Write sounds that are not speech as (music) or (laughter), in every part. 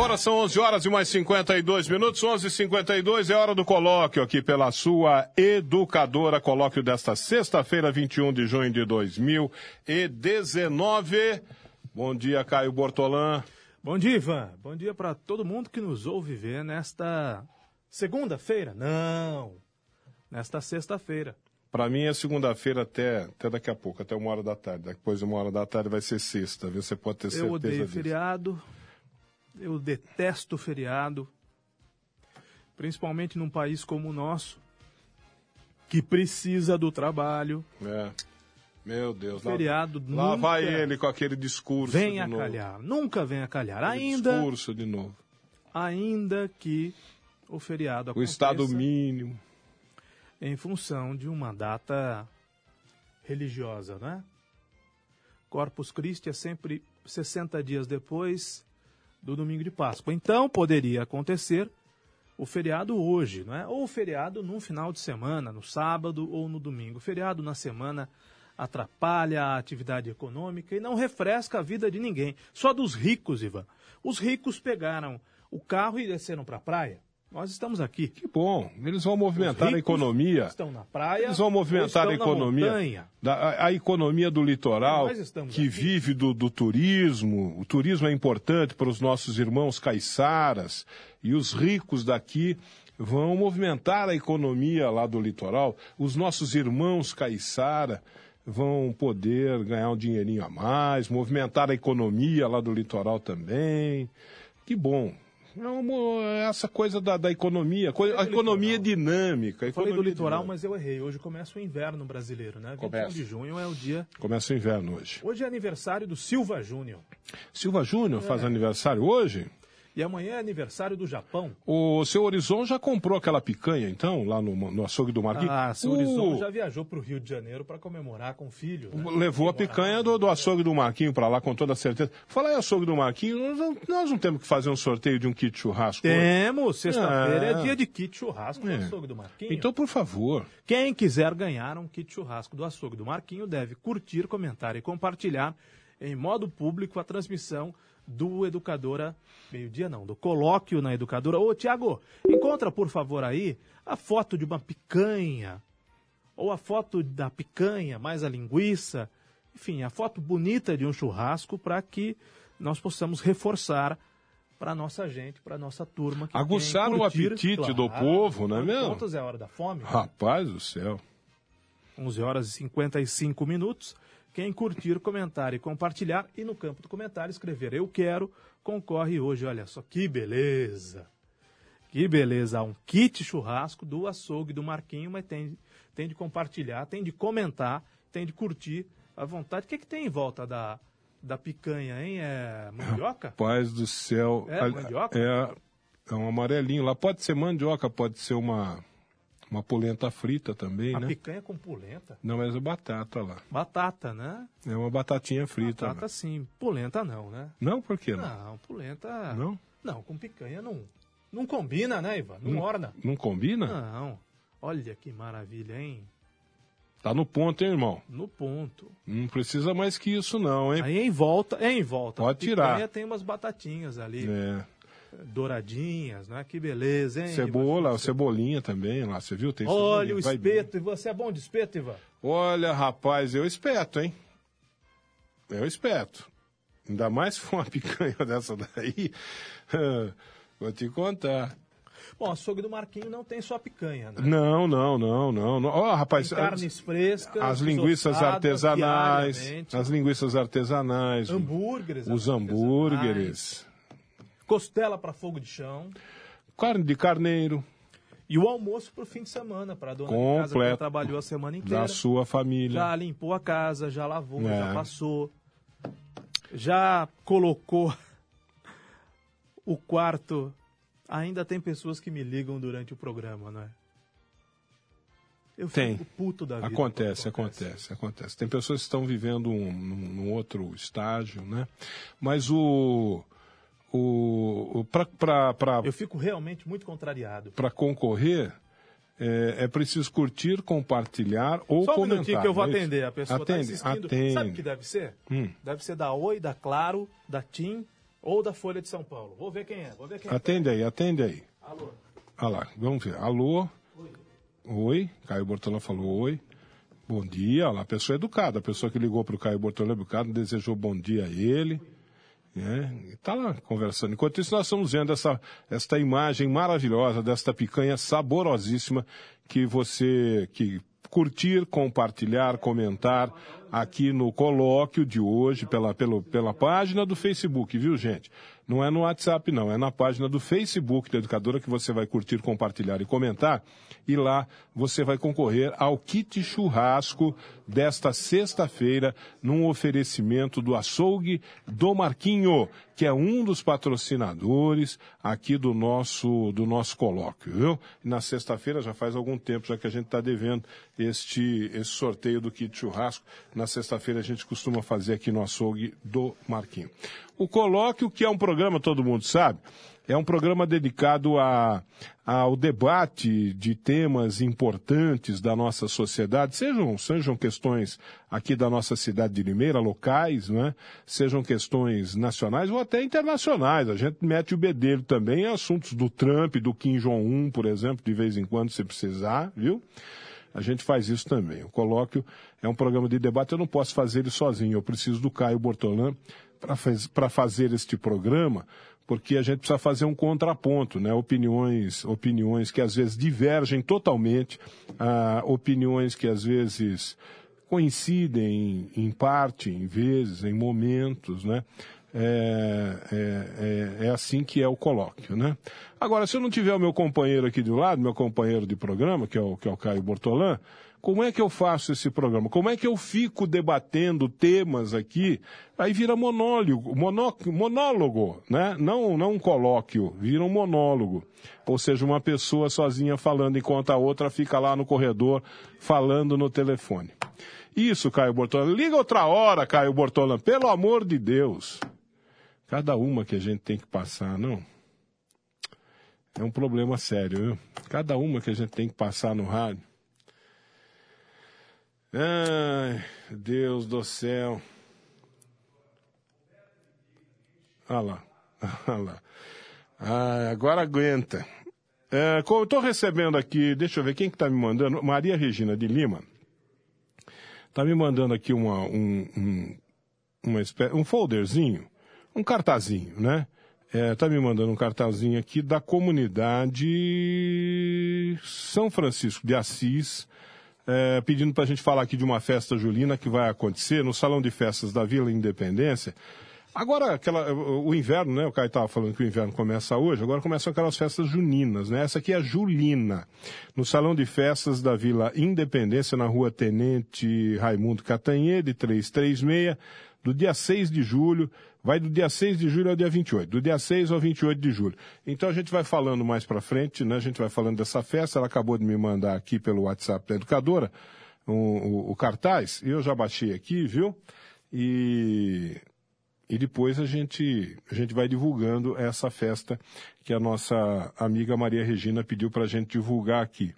Agora são 11 horas e mais 52 minutos, 11:52 é hora do colóquio aqui pela sua educadora, colóquio desta sexta-feira, 21 de junho de 2019. Bom dia, Caio Bortolã. Bom dia, Ivan. Bom dia para todo mundo que nos ouve ver nesta segunda-feira. Não, nesta sexta-feira. Para mim é segunda-feira até, até daqui a pouco, até uma hora da tarde. Depois de uma hora da tarde vai ser sexta, viu? Você pode ter certeza Eu odeio disso. feriado, eu detesto feriado, principalmente num país como o nosso, que precisa do trabalho. É. Meu Deus. lá- Feriado Lá, nunca vai ele com aquele discurso vem a novo. calhar, nunca vem a calhar. Aquele Ainda, Discurso de novo. ainda que o feriado O aconteça estado mínimo. em função de uma data religiosa, né? Corpus Christi é sempre 60 dias depois do domingo de Páscoa. Então poderia acontecer o feriado hoje, não é? Ou o feriado num final de semana, no sábado ou no domingo. O feriado na semana atrapalha a atividade econômica e não refresca a vida de ninguém. Só dos ricos, Ivan. Os ricos pegaram o carro e desceram para a praia. Nós estamos aqui. Que bom. Eles vão movimentar a economia. Estão na praia. Eles vão movimentar a economia. Da, a, economia do litoral, que aqui. vive do, do turismo. O turismo é importante para os nossos irmãos caiçaras. E os ricos daqui vão movimentar a economia lá do litoral. Os nossos irmãos caiçara vão poder ganhar um dinheirinho a mais, movimentar a economia lá do litoral também. Que bom. É uma- essa coisa da, da economia, coi- a economia litoral. dinâmica. a falei do litoral, dinâmica. mas eu errei. Hoje começa o inverno brasileiro, né? 21 Começa. de junho é o dia. Começa o inverno hoje. Hoje é aniversário do Silva Júnior. Silva Júnior faz aniversário hoje? E amanhã é aniversário do Japão. O seu Horizon já comprou aquela picanha, então, lá no, no açougue do Marquinhos? Ah, seu O- Horizon já viajou para o Rio de Janeiro para comemorar com o filho. né? Levou a picanha do, do açougue do Marquinho para lá, com toda certeza. Fala aí, açougue do Marquinho, nós não, nós não temos que fazer um sorteio de um kit churrasco? Temos, sexta-feira é Ah. dia de kit churrasco do É. açougue do Marquinho. Então, por favor. Quem quiser ganhar um kit churrasco do açougue do Marquinho deve curtir, comentar e compartilhar em modo público a transmissão do Educadora, meio-dia não, do colóquio na Educadora. Ô, Tiago, encontra, por favor, aí a foto de uma picanha, ou a foto da picanha, mais a linguiça, enfim, a foto bonita de um churrasco para que nós possamos reforçar para nossa gente, para nossa turma. Que Aguçar o apetite do povo, não é mesmo? Contas é a hora da fome. Rapaz do céu. 11 horas e 55 minutos. Quem curtir, comentar e compartilhar e no campo do comentário escrever eu quero, concorre hoje. Olha só que beleza. Que beleza. Um kit churrasco do açougue do Marquinho, mas tem, tem de compartilhar, tem de comentar, tem de curtir à vontade. O que, que tem em volta da, da picanha, hein? É mandioca? Rapaz do céu. É, mandioca? É, é um amarelinho lá. Pode ser mandioca, pode ser uma, uma polenta frita também, A né? picanha com polenta. Não, mas é batata lá. Batata, né? É uma batatinha frita. Batata lá. sim. Polenta não, né? Não, por que não? Não, polenta. Não? Não, com picanha não. Não combina, né, Ivan? Não, orna. Não combina? Não. Olha que maravilha, hein? Tá no ponto, hein, irmão? No ponto. Não precisa mais que isso, não, hein? Aí em volta, é em volta. Pode A picanha tirar. tem umas batatinhas ali, É. douradinhas, né? Que beleza, hein? Cebola, Ivan? cebolinha também lá, você viu? Tem Olha cebolinha, o espeto. E você é bom de espeto, Ivan? Olha, rapaz, eu espeto, hein? Eu espeto. Ainda mais se for uma (laughs) picanha dessa daí. (laughs) Vou te contar. Bom, açougue do Marquinho não tem só picanha, né? Não, não, não, não. Ó, rapaz, Tem carnes frescas, as linguiças artesanais, as linguiças artesanais, hambúrgueres, os hambúrgueres, costela para fogo de chão carne de carneiro e o almoço pro fim de semana para dona de casa que Completo. já trabalhou a semana inteira. da sua família. Já limpou a casa, já lavou, É. já passou, já colocou (laughs) o quarto. Ainda tem pessoas que me ligam durante o programa, né? Eu Tem. fico puto da vida. Acontece, acontece, acontece. Tem pessoas que estão vivendo um, num, num outro estágio, né? Mas o. o, o Para Eu fico realmente muito contrariado. concorrer, é, é preciso curtir, compartilhar ou Só um comentar. minutinho que eu vou é atender. A pessoa está atende, insistindo. atende. Sabe o que deve ser? Hum. Deve ser da Oi, da Claro, da TIM ou da Folha de São Paulo. Vou ver quem é. Vou ver quem é. Atende aí, atende aí. Alô. Olha lá, vamos ver. Alô? Oi. Caio Bortolã falou oi. Bom dia. Olha lá, a pessoa educada. A pessoa que ligou para o Caio Bortolã educado desejou bom dia a ele. Está lá conversando. Enquanto isso, nós estamos vendo essa, esta imagem maravilhosa desta picanha saborosíssima que você que curtir, compartilhar, comentar aqui no colóquio de hoje pela, pelo, pela página do Facebook, viu, gente? Não é no WhatsApp, não, é na página do Facebook da Educadora que você vai curtir, compartilhar e comentar. E lá você vai concorrer ao kit churrasco desta sexta-feira, num oferecimento do açougue do Marquinho, que é um dos patrocinadores aqui do nosso, do nosso colóquio, viu? E na sexta-feira já faz algum tempo, já que a gente está devendo este, esse sorteio do kit churrasco. Na sexta-feira a gente costuma fazer aqui no açougue do Marquinho. O colóquio, que é um programa, todo mundo sabe, é um programa dedicado a, ao debate de temas importantes da nossa sociedade, sejam, sejam questões aqui da nossa cidade de Limeira, locais, né? sejam questões nacionais ou até internacionais. A gente mete o bedelho também em assuntos do Trump, do Kim Jong-un, por exemplo, de vez em quando, se precisar, viu? A gente faz isso também. O colóquio é um programa de debate, eu não posso fazer ele sozinho, eu preciso do Caio Bortolã para faz, fazer este programa, porque a gente precisa fazer um contraponto, né? Opiniões, opiniões que às vezes divergem totalmente, ah, opiniões que às vezes coincidem em, em parte, em vezes, em momentos, né? É, é, é, é, assim que é o colóquio, né? Agora, se eu não tiver o meu companheiro aqui do lado, meu companheiro de programa, que é o, que é o Caio Bortolã, como é que eu faço esse programa? Como é que eu fico debatendo temas aqui? Aí vira monólogo, monó, monólogo, né? Não, não um colóquio, vira um monólogo. Ou seja, uma pessoa sozinha falando enquanto a outra fica lá no corredor falando no telefone. Isso, Caio Bortolã. Liga outra hora, Caio Bortolã, pelo amor de Deus. Cada uma que a gente tem que passar, não? É um problema sério, viu? Cada uma que a gente tem que passar no rádio. Ai, Deus do céu. Olha lá, (laughs) olha lá. Ai, agora aguenta. É, eu estou recebendo aqui, deixa eu ver quem que está me mandando. Maria Regina de Lima. Está me mandando aqui uma, um, um, uma um folderzinho, um cartazinho, né? Está me mandando um cartazinho aqui da comunidade São Francisco de Assis, é, pedindo para a gente falar aqui de uma festa julina que vai acontecer no Salão de Festas da Vila Independência. Agora, aquela, o o inverno, né? O Caio estava falando que o inverno começa hoje, agora começam aquelas festas juninas, né? Essa aqui é a Julina, no Salão de Festas da Vila Independência, na rua Tenente Raimundo Catanhede, 336, do dia 6 de julho, vai do dia 6 de julho ao dia 28, do dia 6 ao 28 de julho. Então a gente vai falando mais para frente, né? A gente vai falando dessa festa, ela acabou de me mandar aqui pelo WhatsApp da educadora o, o, o cartaz, e eu já baixei aqui, viu? E e depois a gente, a gente vai divulgando essa festa que a nossa amiga Maria Regina pediu para a gente divulgar aqui.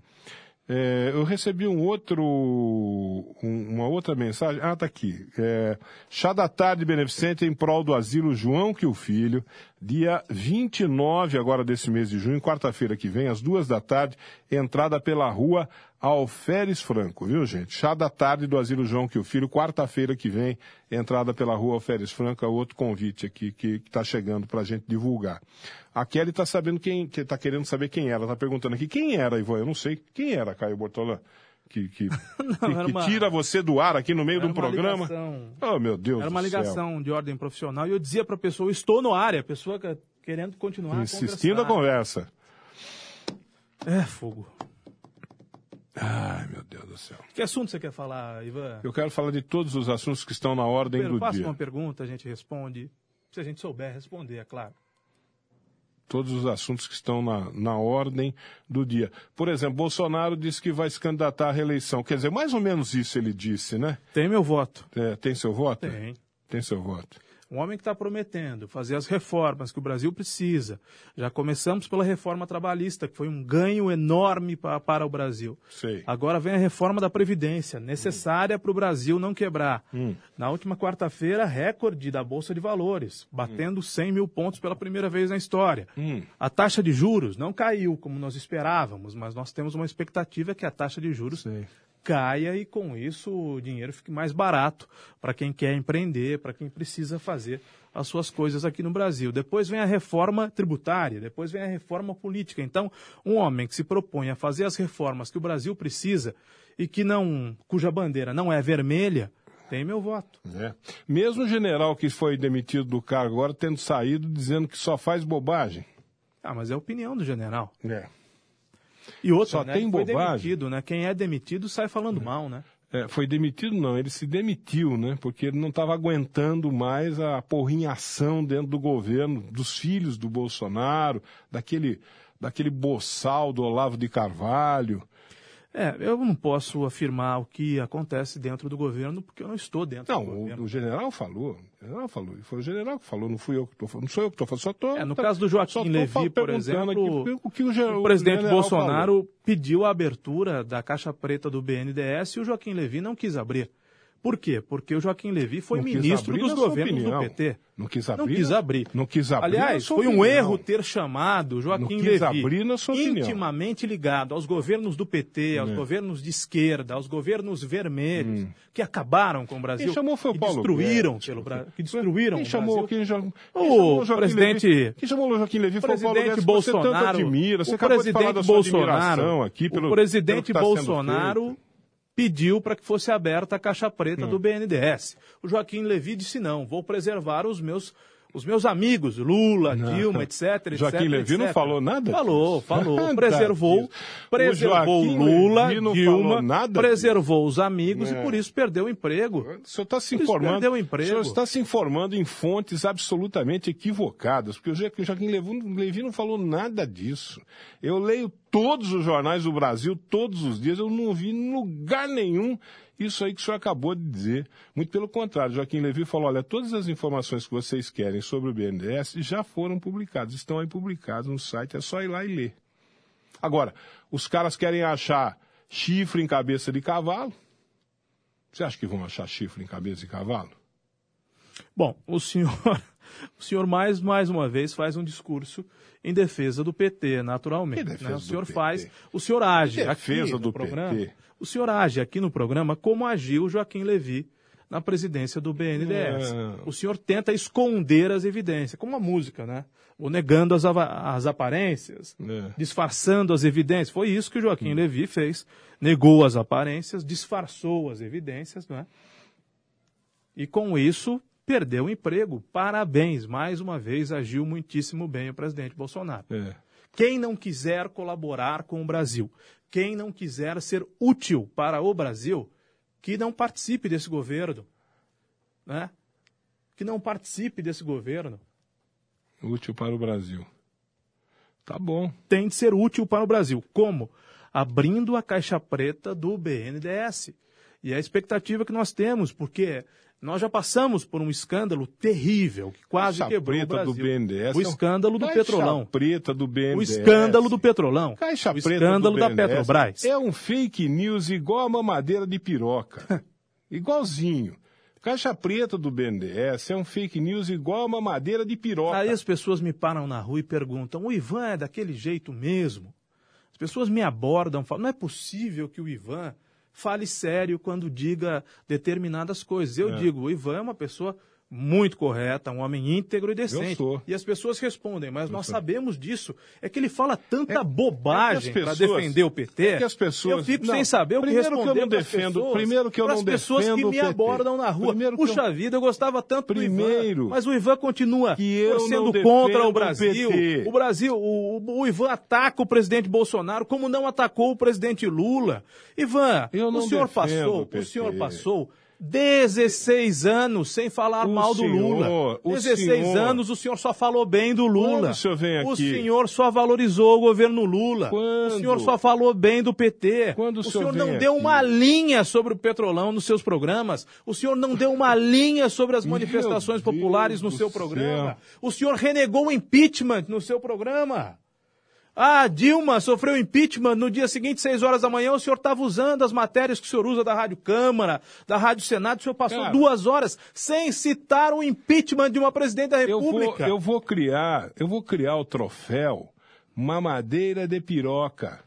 É, eu recebi um outro, um- uma outra mensagem. Ah, tá aqui. É, chá da tarde beneficente em prol do asilo João que o Filho, dia 29 agora desse mês de junho, quarta-feira que vem, às duas da tarde, entrada pela rua Alferes Franco, viu, gente? Chá da tarde do Asilo João que o Filho, quarta-feira que vem, entrada pela rua Alferes Franco, é outro convite aqui que está chegando para a gente divulgar. A Kelly está sabendo quem, que tá querendo saber quem era, está perguntando aqui quem era, Ivan, eu não sei. Quem era, Caio Bortolã? Que, que, (laughs) Não, que, que uma- tira você do ar aqui no meio de Era um uma programa. ligação. Oh, meu Deus Era uma ligação de ordem profissional e eu dizia para a pessoa, eu estou no ar, e a pessoa que- querendo continuar a Insistindo a conversar. conversa. É, fogo. Ai, meu Deus do céu. Que assunto você quer falar, Ivan? Eu quero falar de todos os assuntos que estão na ordem do Faça dia. uma pergunta, a gente responde. Se a gente souber responder, é claro. Todos os assuntos que estão na, na ordem do dia. Por exemplo, Bolsonaro disse que vai se candidatar à reeleição. Quer dizer, mais ou menos isso ele disse, né? Tem meu voto. É, tem seu voto? Tem. Tem seu voto. Um homem que está prometendo fazer as reformas que o Brasil precisa. Já começamos pela reforma trabalhista, que foi um ganho enorme pa- para o Brasil. Sei. Agora vem a reforma da Previdência, necessária para o Brasil não quebrar. Na última quarta-feira, recorde da Bolsa de Valores, batendo 100 mil pontos pela primeira vez na história. Hum. A taxa de juros não caiu como nós esperávamos, mas nós temos uma expectativa que a taxa de juros Sei. Caia e com isso o dinheiro fique mais barato para quem quer empreender, para quem precisa fazer as suas coisas aqui no Brasil. Depois vem a reforma tributária, depois vem a reforma política. Então, um homem que se propõe a fazer as reformas que o Brasil precisa e que não, cuja bandeira não é vermelha, tem meu voto. É. Mesmo o general que foi demitido do cargo agora tendo saído dizendo que só faz bobagem. Ah, mas é a opinião do general. É. E outra, Só né, tem foi bobagem. demitido, né? Quem é demitido sai falando mal, né? É, foi demitido não, ele se demitiu, né? Porque ele não estava aguentando mais a porrinhação dentro do governo, dos filhos do Bolsonaro, daquele, daquele boçal do Olavo de Carvalho. É, eu não posso afirmar o que acontece dentro do governo, porque eu não estou dentro Não, do o, governo. o general falou. O general falou. Foi o general que falou, não fui eu que estou falando. Não sou eu que estou falando, só estou. É, no caso do Joaquim fa- por exemplo, aqui o que o, O presidente general Bolsonaro falou. pediu a abertura da caixa preta do BNDES e o Joaquim Levy não quis abrir. Por quê? Porque o Joaquim Levy foi Não quis ministro dos governos do PT. Não quis Não abrir. quis na- abrir. Não quis abrir. Aliás, foi um opinião. erro ter chamado Joaquim Não quis Levy, abrir na sua opinião. intimamente ligado aos governos do PT, aos É. governos de esquerda, aos governos vermelhos, que acabaram com o Brasil, Hum. Quem chamou foi o Paulo destruíram Guedes. pelo Bra... que destruíram Quem o chamou, Brasil. quem, já, quem O chamou o Joaquim presidente- Levy? Quem chamou o Joaquim Levy O foi o Paulo presidente Guedes, que você tanto Bolsonaro, admira. Você o acabou de falar presidente da sua Bolsonaro, aqui pelo o presidente pelo tá Bolsonaro feito. Pediu para que fosse aberta a caixa preta Hum. do BNDES. O Joaquim Levy disse não, vou preservar os meus os meus amigos, Lula, Dilma, etc, etc. Joaquim Levy não etc. falou nada Falou, falou. Nada Preservou. O preservou Joaquim Lula, Levy não Dilma, falou nada preservou os amigos É. e por isso perdeu o emprego. O senhor está se informando. perdeu o emprego. O senhor está se informando em fontes absolutamente equivocadas, porque o Jo- o Joaquim Levi, Levi não falou nada disso. Eu leio todos os jornais do Brasil, todos os dias, eu não vi em lugar nenhum isso aí que o senhor acabou de dizer. Muito pelo contrário, Joaquim Levi falou: olha, todas as informações que vocês querem sobre o BNDES já foram publicadas, estão aí publicadas no site, é só ir lá e ler. Agora, os caras querem achar chifre em cabeça de cavalo. Você acha que vão achar chifre em cabeça de cavalo? Bom, o senhor, o senhor mais, mais uma vez faz um discurso em defesa do PT, naturalmente. Que defesa né? O senhor faz, o senhor age aqui no do programa. PT? O senhor age aqui no programa como agiu Joaquim Levy na presidência do BNDES. Não. O senhor tenta esconder as evidências, como a música, né? Ou negando as, as aparências, É. disfarçando as evidências. Foi isso que o Joaquim Levy fez. Negou as aparências, disfarçou as evidências, não é? E com isso, perdeu o emprego. Parabéns, mais uma vez agiu muitíssimo bem o presidente Bolsonaro. É. Quem não quiser colaborar com o Brasil, quem não quiser ser útil para o Brasil, que não participe desse governo, né? Que não participe desse governo. Útil para o Brasil. Tá bom. Tem de ser útil para o Brasil. Como? Abrindo a caixa preta do BNDES. E a expectativa que nós temos, porque nós já passamos por um escândalo terrível que quase Caixa quebrou o preta do Brasil. BNDES. o escândalo do Caixa Petrolão. preta do BNDES. O escândalo do Petrolão. Caixa o escândalo do da Petrobras. É um fake news igual a mamadeira de piroca. (laughs) Igualzinho. Caixa preta do BNDES é um fake news igual a mamadeira de piroca. Aí as pessoas me param na rua e perguntam: o Ivan é daquele jeito mesmo? As pessoas me abordam, falam, não é possível que o Ivan fale sério quando diga determinadas coisas. Eu É. digo, o Ivan é uma pessoa muito correta, um homem íntegro e decente. sou. E as pessoas respondem, mas nós sabemos disso. É que ele fala tanta É- é bobagem que as para pessoas- defender o PT. é que as pessoas- Eu fico não, sem saber o que primeiro que eu responder não defendo- pessoas, primeiro que eu não pessoas que defendo o me abordam na rua. Primeiro que eu- Puxa vida, eu gostava tanto do Ivan. Primeiro Mas o Ivan continua que eu não contra defendo o o Brasil. PT. O Brasil, o, o- o Ivan ataca o presidente Bolsonaro como não atacou o presidente Lula. Ivan, Eu o senhor defendo passou, o o senhor passou 16 anos sem falar O mal do senhor- Lula. o 16 senhor- anos o senhor só falou bem do Lula. O senhor vem O aqui? senhor só valorizou o governo Lula. Quando? O senhor só falou bem do PT. Quando o o senhor senhor não deu aqui? uma linha sobre o petrolão nos seus programas. O senhor não deu uma linha sobre as Meu manifestações Deus populares no do seu céu. programa. O senhor renegou o impeachment no seu programa. Ah, Dilma sofreu impeachment no dia seguinte, seis horas da manhã, o senhor estava usando as matérias que o senhor usa da Rádio Câmara, da Rádio Senado, o senhor passou Cara. duas horas sem citar o impeachment de uma presidente da Eu vou, República. eu vou criar, eu vou criar o troféu Mamadeira de Piroca,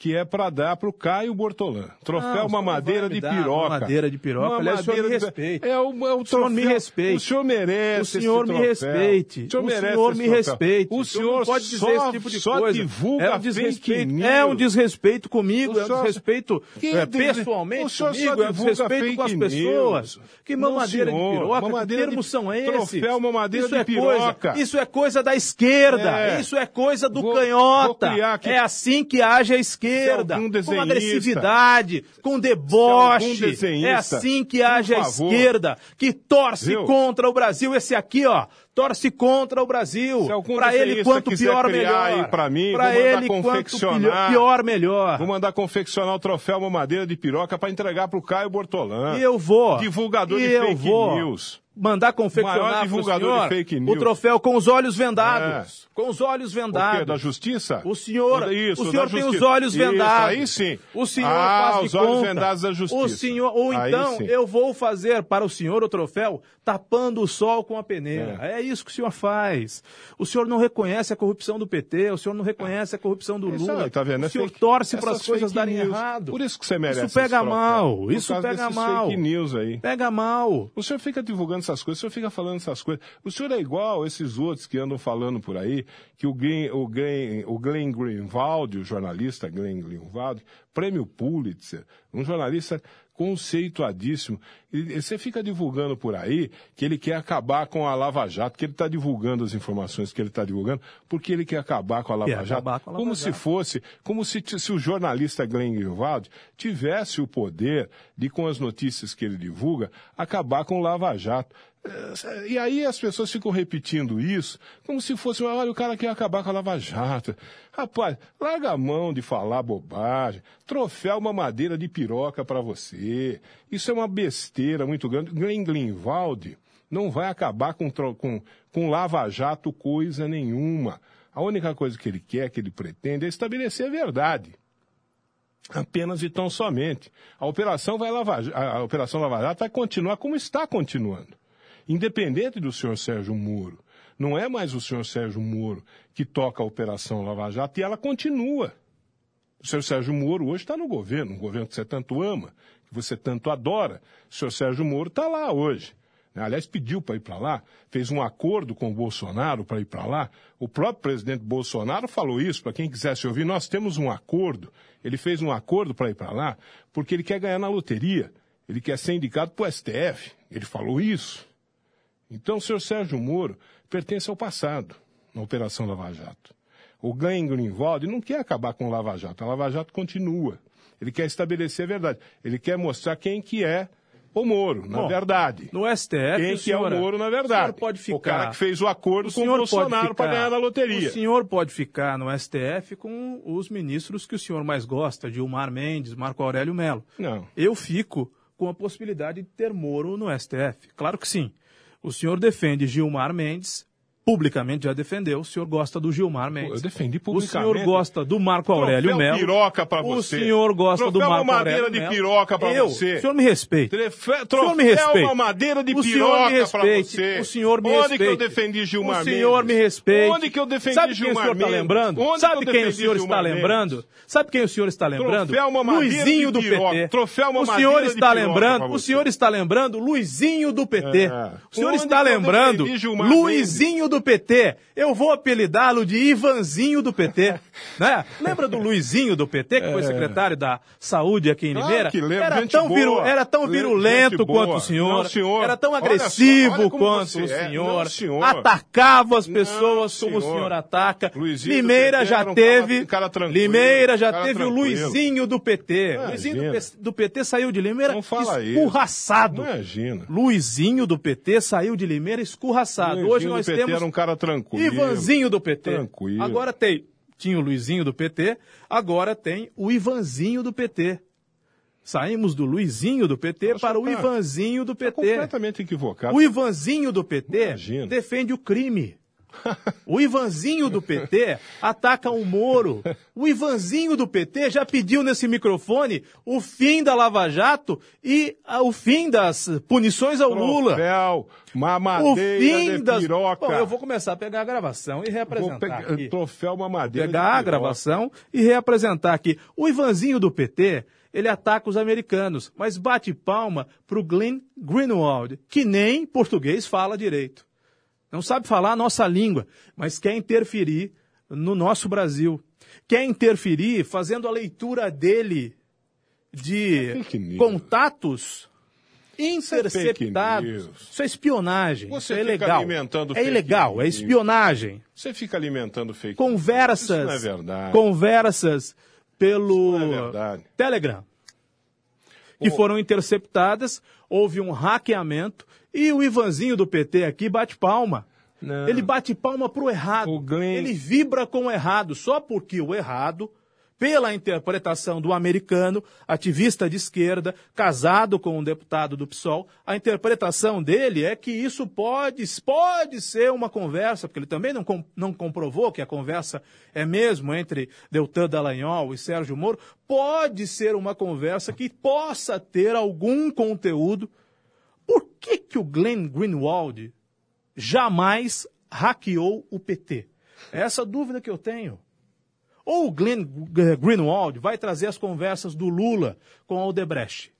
que é para dar para o Caio Bortolã. Troféu senhor Mamadeira vai me de dar Piroca. Madeira de piroca. Aliás, o senhor me Mamadeira de- respeita. É o, é o, O senhor me respeite. O senhor merece O senhor me respeite. O senhor, O senhor me respeite. O senhor não pode dizer só, esse tipo de só coisa. divulga é um desrespeito. É um desrespeito comigo, O é um senhor- desrespeito é, pessoalmente o senhor só comigo, é um desrespeito com as pessoas. news. Que mamadeira de senhor. piroca, Mamadeira que termos de- são esses? troféu mamadeira isso de é piroca. Coisa, isso é coisa da esquerda, É. isso é coisa do canhota. É assim que age a esquerda, algum com agressividade, com deboche. É assim que age a esquerda, que torce Viu? contra o Brasil. Esse aqui, ó, torce contra o Brasil. Pra ele, quanto pior, melhor. pra mim, pra vou ele, quanto confeccionar. pior, melhor. Vou mandar confeccionar o troféu Mamadeira de Piroca para entregar para o Caio Bortolã. E eu vou. Divulgador de fake vou news. Mandar confeccionar senhor de fake o troféu com os olhos vendados. É. Com os olhos O quê? vendados. Da justiça? O senhor, Isso, o senhor tem justiça. os olhos Isso, vendados. aí sim. O senhor Ah, faz os olhos conta. vendados da justiça. O senhor, ou Aí então sim. eu vou fazer para o senhor o troféu tapando o sol com a peneira. É. isso que o senhor faz. O senhor não reconhece a corrupção do PT, o senhor não reconhece a corrupção do Isso Lula. aí, tá vendo? O É senhor fake- torce para as coisas darem news. errado. Por isso que você merece Isso pega mal, isso pega mal. fake news aí. Pega mal. O senhor fica divulgando essas coisas, o senhor fica falando essas coisas. O senhor é igual esses outros que andam falando por aí, que o Glenn, o Glenn, o Glenn Greenwald, o jornalista Glenn Greenwald, prêmio Pulitzer, um jornalista conceituadíssimo. E, você fica divulgando por aí que ele quer acabar com a Lava Jato, que ele está divulgando as informações que ele está divulgando, porque ele quer acabar com a Lava Quer Jato. a Lava como se Jato. fosse, como se, se o jornalista Glenn Greenwald tivesse o poder de, com as notícias que ele divulga, acabar com o Lava Jato. Eh, E aí as pessoas ficam repetindo isso, como se fosse, olha, o cara quer acabar com a Lava Jato. Rapaz, larga a mão de falar bobagem. Troféu uma madeira de piroca para você. Isso é uma besteira muito grande. Glenn Greenwald não vai acabar com, com, com Lava Jato coisa nenhuma. A única coisa que ele quer, que ele pretende, é estabelecer a verdade. Apenas e tão somente. A operação, vai Lava, a a operação Lava Jato vai continuar como está continuando. Independente do senhor Sérgio Moro. Não é mais o senhor Sérgio Moro que toca a operação Lava Jato e ela continua. O senhor Sérgio Moro hoje está no governo, um governo que você tanto ama, que você tanto adora. O senhor Sérgio Moro está lá hoje. Aliás, pediu para ir para lá, fez um acordo com o Bolsonaro para ir para lá. O próprio presidente Bolsonaro falou isso, para quem quisesse ouvir, nós temos um acordo. Ele fez um acordo para ir para lá, porque ele quer ganhar na loteria. Ele quer ser indicado para o STF. Ele falou isso. Então, o senhor Sérgio Moro pertence ao passado, na Operação Lava Jato. O Glenn Greenwald não quer acabar com o Lava Jato. A Lava Jato continua. Ele quer estabelecer a verdade. Ele quer mostrar quem que é o Moro, na Bom, verdade. No STF, Quem o que é o senhor- Moro, na O verdade. senhor pode ficar. O cara que fez o acordo O com o Bolsonaro para ganhar na loteria. O senhor pode ficar no STF com os ministros que o senhor mais gosta, Gilmar Mendes, Marco Aurélio Melo. Não. Eu fico com a possibilidade de ter Moro no STF. Claro que sim. O senhor defende Gilmar Mendes publicamente já defendeu, o senhor gosta do Gilmar Mendes. Eu defendi O publicamente. senhor gosta do Marco Aurélio Troféu Melo. piroca pra O você. senhor gosta do Troféu Marco mamadeira Aurélio de Melo. piroca pra Eu, você. O senhor me respeita. Trefe- O senhor me Troféu respeita. mamadeira de O piroca pra respeite. você. O senhor me Onde respeite. que eu defendi Gilmar O senhor Mendes? me respeite. Onde que eu defendi Sabe quem Gilmar o senhor está Mendes? lembrando? Onde Sabe que quem o senhor está Mendes? lembrando? Sabe quem o senhor está lembrando? Troféu mamadeira Luizinho de do piroca. PT. Troféu o mamadeira senhor de está piroca lembrando, o senhor está lembrando Luizinho do PT. É. O senhor Onde está lembrando Luizinho do PT. Eu vou apelidá-lo de Ivanzinho do PT. (laughs) né? Lembra do Luizinho do PT, que foi secretário da Saúde aqui em É. Claro Limeira? que lembro, era, gente tão viru- boa. era tão virulento quanto o senhor, Não, senhor. era tão Olha só, agressivo olha como quanto o é. senhor, Não, senhor. atacava as Não, pessoas como o senhor. ataca. Luizinho Limeira já um teve, cara- cara Limeira já cara teve o tranquilo. Luizinho do PT. Imagina. Luizinho do, PT saiu de Limeira Não escurraçado. Imagina. Luizinho do PT saiu de Limeira escurraçado. Luizinho Hoje nós temos era um cara tranquilo. Ivanzinho do PT. Tranquilo. Agora tem, tinha o Luizinho do PT, agora tem o Ivanzinho do PT. Saímos do Luizinho do PT Nossa, para o tá- Ivanzinho do PT. Completamente equivocado. O Ivanzinho do PT Imagina. defende o crime. O Ivanzinho do PT ataca o Moro. O Ivanzinho do PT já pediu nesse microfone o fim da Lava Jato e ah, o fim das punições ao Lula. Troféu, O mamadeira fim de das. piroca. Bom, eu vou começar a pegar a gravação e Vou reapresentar. pegar- aqui. troféu mamadeira Pegar a gravação e reapresentar aqui. O Ivanzinho do PT, ele ataca os americanos, mas bate palma pro Glenn Greenwald, que nem português fala direito. Não sabe falar a nossa língua, mas quer interferir no nosso Brasil. Quer interferir fazendo a leitura dele de É news. contatos é interceptados. news. Isso é espionagem. Você isso é fica ilegal. alimentando É ilegal, é news. espionagem Você fica alimentando fake conversas, Isso não é verdade. conversas pelo é. Telegram, que O- foram interceptadas, houve um hackeamento e o Ivanzinho do PT aqui bate palma. Não. Ele bate palma pro errado. O Glenn- Ele vibra com o errado, só porque o errado, pela interpretação do americano, ativista de esquerda, casado com um deputado do PSOL, a interpretação dele é que isso pode, pode ser uma conversa, porque ele também não, não comprovou que a conversa é mesmo entre Deltan Dallagnol e Sérgio Moro, pode ser uma conversa que possa ter algum conteúdo. Que, que o Glenn Greenwald jamais hackeou o PT? É essa dúvida que eu tenho. Ou o Glenn Greenwald vai trazer as conversas do Lula com a Odebrecht?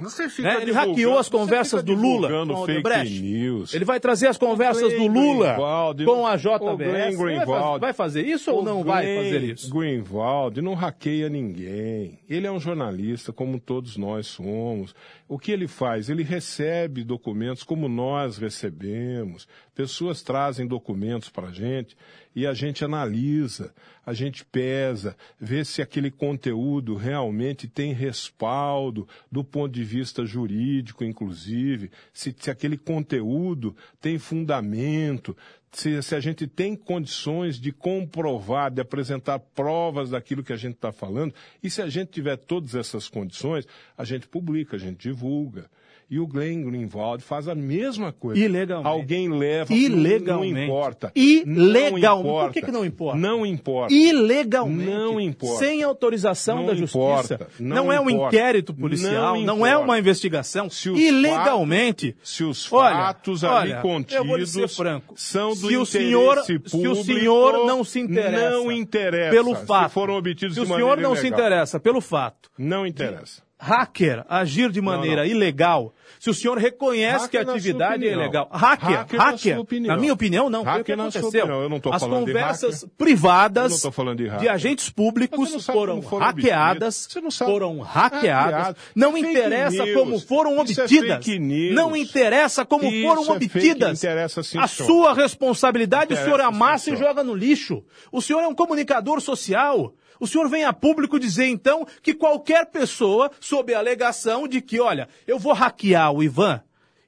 Você fica né? Ele hackeou as conversas do Lula com fake Odebrecht. news. Ele vai trazer as conversas do Lula Greenwald, com a o JBS. Vai faz- Greenwald. vai fazer isso ou O não vai fazer isso? Greenwald não hackeia ninguém. Ele é um jornalista, como todos nós somos. O que ele faz? Ele recebe documentos como nós recebemos. Pessoas trazem documentos para a gente e a gente analisa, a gente pesa, vê se aquele conteúdo realmente tem respaldo do ponto de vista jurídico, inclusive, se, se aquele conteúdo tem fundamento, se, se a gente tem condições de comprovar, de apresentar provas daquilo que a gente está falando, e se a gente tiver todas essas condições, a gente publica, a gente divulga. E o Glenn Greenwald faz a mesma coisa. Ilegalmente. Alguém leva. Ilegalmente. Não importa. Ilegalmente. Não Por importa. que, que não importa? Não importa. Ilegalmente. Não importa. Sem autorização Não da justiça. importa. Não é um inquérito policial, Não não, é uma investigação. Se Ilegalmente. Se os Olha, fatos ali olha, contidos eu vou lhe ser franco. são do se o senhor, público, se o senhor não se interessa não interessa pelo se fato, foram obtidos se o de senhor não se ilegal. interessa pelo fato Não interessa. Hacker agir de maneira não. ilegal, se o senhor reconhece Hacker que a na sua atividade é ilegal, hacker, Hacker na hacker, sua opinião. na minha opinião não, Hacker na sua aconteceu. opinião. Eu não tô As falando de conversas hacker. privadas não de hacker. agentes públicos não foram foram hackeadas, não foram hackeadas. Hackeado. Não Fake interessa news. como foram é obtidas. news. não interessa como Isso foram é obtidas. interessa sim, a sua responsabilidade o senhor sim, amassa e senhor. joga no lixo. O senhor é um comunicador social. O senhor vem a público dizer, então, que qualquer pessoa, sob a alegação de que, olha, eu vou hackear o Ivan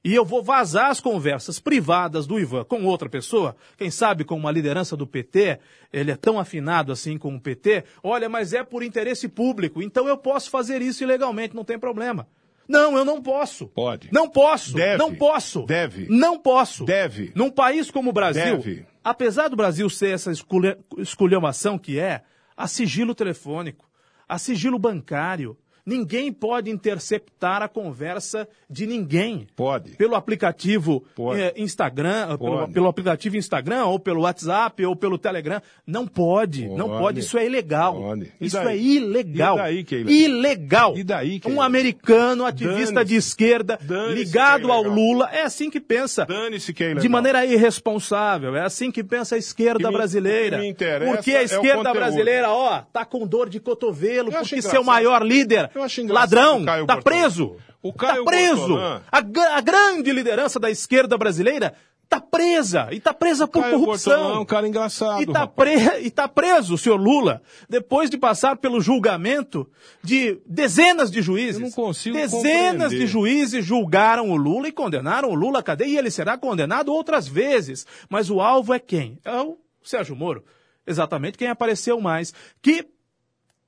e eu vou vazar as conversas privadas do Ivan com outra pessoa, quem sabe com uma liderança do PT, ele é tão afinado assim com o PT, olha, mas é por interesse público, então eu posso fazer isso ilegalmente, não tem problema. Não, eu não posso. Pode. Não posso. Deve. Não posso. Deve. Não posso. Deve. Num país como o Brasil, Deve. apesar do Brasil ser essa esculha- esculhambação que é, há sigilo telefônico, há sigilo bancário. Ninguém pode interceptar a conversa de ninguém. Pode. Pelo aplicativo Pode. eh, Instagram, eh, pelo, Pode. pelo aplicativo Instagram, ou pelo WhatsApp, ou pelo Telegram. Não pode, não Pode. pode. Isso é ilegal. Pode. Isso é ilegal. E daí que é ilegal? Ilegal. E daí que é um americano ativista de esquerda Dane-se ligado é ao. Lula é assim que pensa. Dane-se que é ilegal. De maneira irresponsável. É assim que pensa a esquerda Que me- brasileira. o que me interessa Porque a é esquerda conteúdo. brasileira, ó, tá com dor de cotovelo, Eu porque seu maior líder, Eu acho engraçado ladrão, tá preso. O Caio tá preso. A, a grande liderança da esquerda brasileira tá presa. E tá presa por Caio corrupção. É um cara engraçado. E tá, pre... e tá preso o senhor Lula, depois de passar pelo julgamento de dezenas de juízes. Eu não consigo Dezenas compreender. de juízes julgaram o Lula e condenaram o Lula à cadeia e ele será condenado outras vezes. Mas o alvo é quem? É o Sérgio Moro. Exatamente quem apareceu mais. Que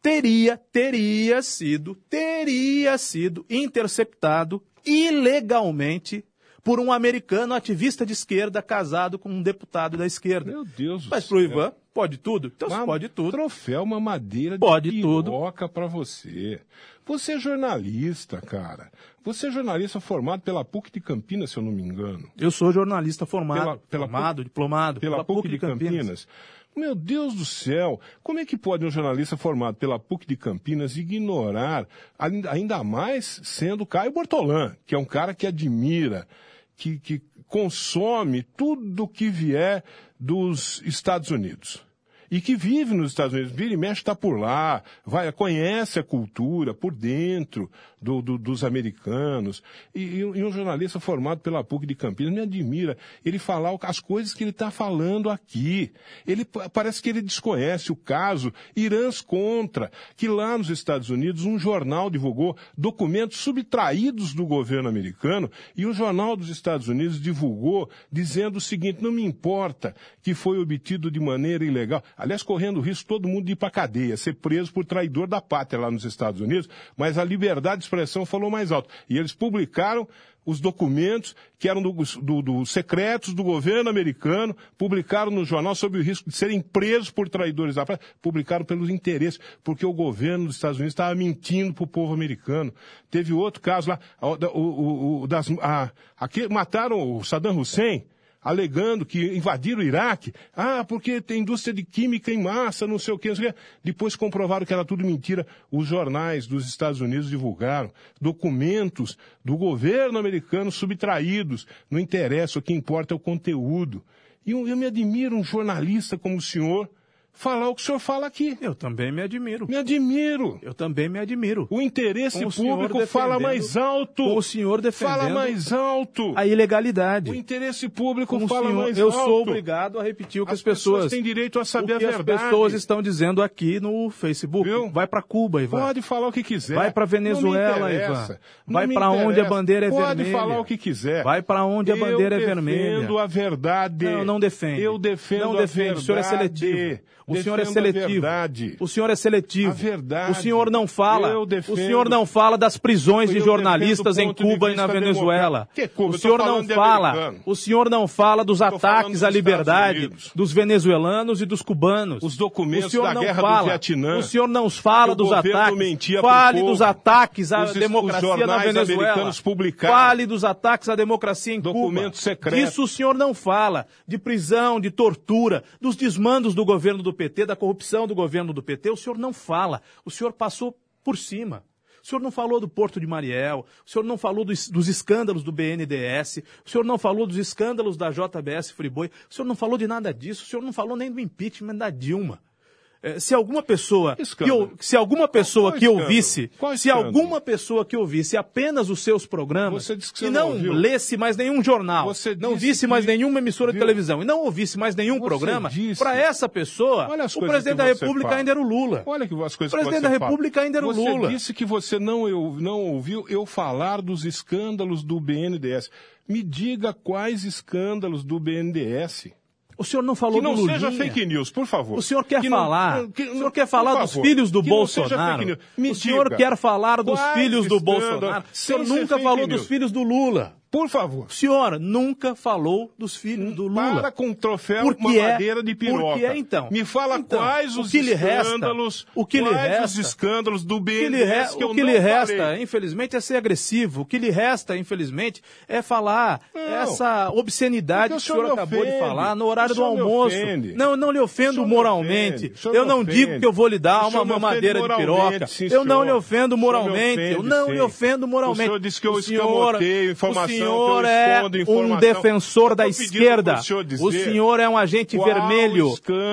teria, teria sido, teria sido interceptado ilegalmente por um americano ativista de esquerda casado com um deputado da esquerda. Meu Deus do Mas céu. pro Ivan, pode tudo? Então Uma- pode tudo. Troféu, uma madeira Pode de piroca pra você. Você é jornalista, cara. Você é jornalista formado pela PUC de Campinas, se eu não me engano. Eu sou jornalista formado, Pela- pela formado, diplomado, Pela, PUC, de Campinas. Meu Deus do céu, como é que pode um jornalista formado pela PUC de Campinas ignorar, ainda, mais sendo Caio Bortolã, que é um cara que admira, que, que consome tudo que vier dos Estados Unidos. E que vive nos Estados Unidos, vira e mexe, está por lá, vai, conhece a cultura por dentro do- do- dos americanos. E, e um- jornalista formado pela PUC de Campinas me admira ele falar as coisas que ele está falando aqui. Ele pa- parece que ele desconhece o caso Irãs contra, que lá nos Estados Unidos um jornal divulgou documentos subtraídos do governo americano e o jornal dos Estados Unidos divulgou dizendo o seguinte: não me importa que foi obtido de maneira ilegal. Aliás, correndo o risco todo mundo de ir para cadeia, ser preso por traidor da pátria lá nos Estados Unidos, mas a liberdade de expressão falou mais alto. E eles publicaram os documentos que eram do, do- do secretos do governo americano, publicaram no jornal sob o risco de serem presos por traidores da pátria, publicaram pelos interesses, porque o governo dos Estados Unidos estava mentindo para o povo americano. Teve outro caso lá, o, o- o- das, a, aqui, mataram o Saddam Hussein, alegando que invadiram o Iraque. Ah, porque tem indústria de química em massa, não sei o quê. Não sei o quê. Depois comprovaram que era tudo mentira. Os jornais dos Estados Unidos divulgaram documentos do governo americano subtraídos. Não interessa, o que importa é o conteúdo. E eu, eu me admiro um jornalista como o senhor falar o que o senhor fala aqui. Eu também me admiro. Me admiro. Eu também me admiro. O interesse o público fala mais alto. o senhor defendendo Fala mais alto. A ilegalidade. O interesse público o fala senhor- mais eu alto. sou obrigado a repetir o que as, As pessoas têm direito a saber o que a as verdade. pessoas estão dizendo aqui no Facebook. Viu? Vai para Cuba, Ivan. Pode falar o que quiser. Vai pra Venezuela. Ivan. Vai pra onde a bandeira é Pode vermelha. falar o que quiser. Vai pra onde a Eu bandeira é vermelha. defendo a verdade. Não, não defende. Eu defendo não a defende. O senhor é verdade. seletivo. O senhor é seletivo. O senhor é seletivo. A verdade. O senhor não fala. O senhor não fala das prisões de jornalistas em Cuba e na Venezuela. Cuba? O senhor não fala. O senhor não fala dos ataques à liberdade dos venezuelanos e dos cubanos. Os documentos O senhor da não guerra do fala. Vietnã. O senhor não fala dos ataques. Fale dos ataques à Os- os democracia na jornais Venezuela. Fale dos ataques à democracia em Documentos Cuba. secretos. Disso o senhor não fala. De prisão, de tortura, dos desmandos do governo do PT, da corrupção do governo do PT. O senhor não fala. O senhor passou por cima. O senhor não falou do Porto de Mariel, o senhor não falou dos, dos escândalos do BNDES, o senhor não falou dos escândalos da JBS Friboi, o senhor não falou de nada disso, o senhor não falou nem do impeachment da Dilma. Eh, se alguma pessoa que, Escândalo. se alguma pessoa Qual que escândalo? ouvisse, Qual se alguma pessoa que ouvisse apenas os seus programas Você você e não não, lesse mais nenhum jornal, Você não visse que- mais nenhuma emissora de Viu? televisão e não ouvisse mais nenhum Você programa, disse- para essa pessoa, o presidente da você República fala. ainda era o Lula. Olha que as coisas O presidente você da fala. República ainda era o você Lula. disse que você não, eu, não ouviu eu falar dos escândalos do BNDES. Me diga quais escândalos do BNDES. O senhor não falou que não do Lulinha. seja fake news, por favor. O senhor quer Que não- falar? que- o senhor quer falar dos favor, filhos do não Bolsonaro? o senhor quer falar dos filhos do Bolsonaro? O senhor nunca falou news. dos filhos do Lula. Por favor. O senhor nunca falou dos filhos do Lula. Para com o troféu Por que uma é? madeira de piroca. Por que é, então? Me fala Então, quais os que resta- escândalos, o que lhe resta- os escândalos do que BNDES que eu o que lhe resta, falei. infelizmente, é ser agressivo. O que lhe resta, infelizmente, é falar Não. essa obscenidade Porque que o senhor acabou de ofende. falar no horário do almoço. Não, eu não lhe ofendo moralmente. Eu não ofende. digo que eu vou lhe dar uma mamadeira de piroca. sim, eu não lhe ofendo moralmente. eu não lhe ofendo moralmente. O senhor disse que eu escamoteio que senhor é um defensor da esquerda. O senhor é um agente vermelho.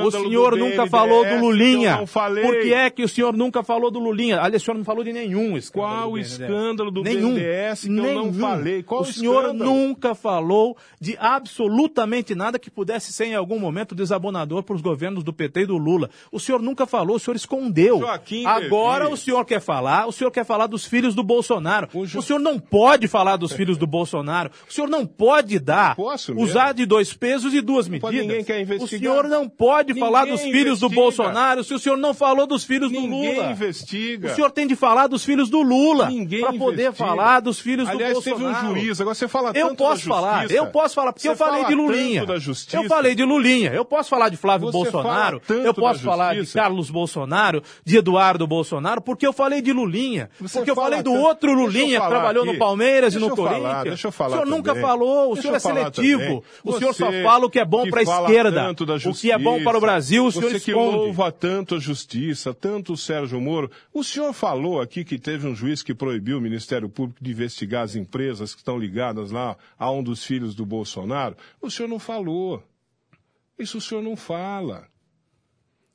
O senhor nunca falou do Lulinha. Por que é que o senhor nunca falou do Lulinha? Aliás, o senhor não falou de nenhum escândalo. Qual do o escândalo do Nenhum. BNDES que eu não Nenhum. falei? Qual o senhor escândalo? nunca falou de absolutamente nada que pudesse ser em algum momento desabonador para os governos do PT e do Lula. O senhor nunca falou, o senhor escondeu. Joaquim Agora o senhor quer falar, o senhor quer falar dos filhos do Bolsonaro. O O, Jo- senhor não pode falar dos (laughs) filhos do Bolsonaro. O senhor não pode dar, Posso mesmo? usar de dois pesos e duas medidas. o senhor não pode Ninguém falar dos filhos do investiga. Bolsonaro se o senhor não falou dos filhos do Ninguém Lula. investiga. O senhor tem de falar dos filhos do Lula para poder investiga. falar dos filhos Aliás, do Bolsonaro. teve um juiz, agora você fala Eu tanto posso da falar, justiça. eu posso falar, porque Você eu falei de Lulinha. Eu falei de Lulinha, eu posso falar de Flávio Você Bolsonaro, eu posso falar de. Carlos Bolsonaro, de Eduardo Bolsonaro, porque eu falei de Lulinha. Você porque eu falei do tanto- outro Lulinha que trabalhou aqui. no Palmeiras Deixa e no falar, Corinthians. Deixa eu falar o senhor nunca também. falou, o Deixa senhor é seletivo. também. O senhor só fala o que é bom para a esquerda. da O que é bom para o Brasil, o senhor Você que esconde. louva tanto a justiça, tanto o Sérgio Moro. O senhor falou aqui que teve um juiz que proibiu o Ministério Público de investigar as empresas que estão ligadas lá a um dos filhos do Bolsonaro. O senhor não falou. Isso o senhor não fala.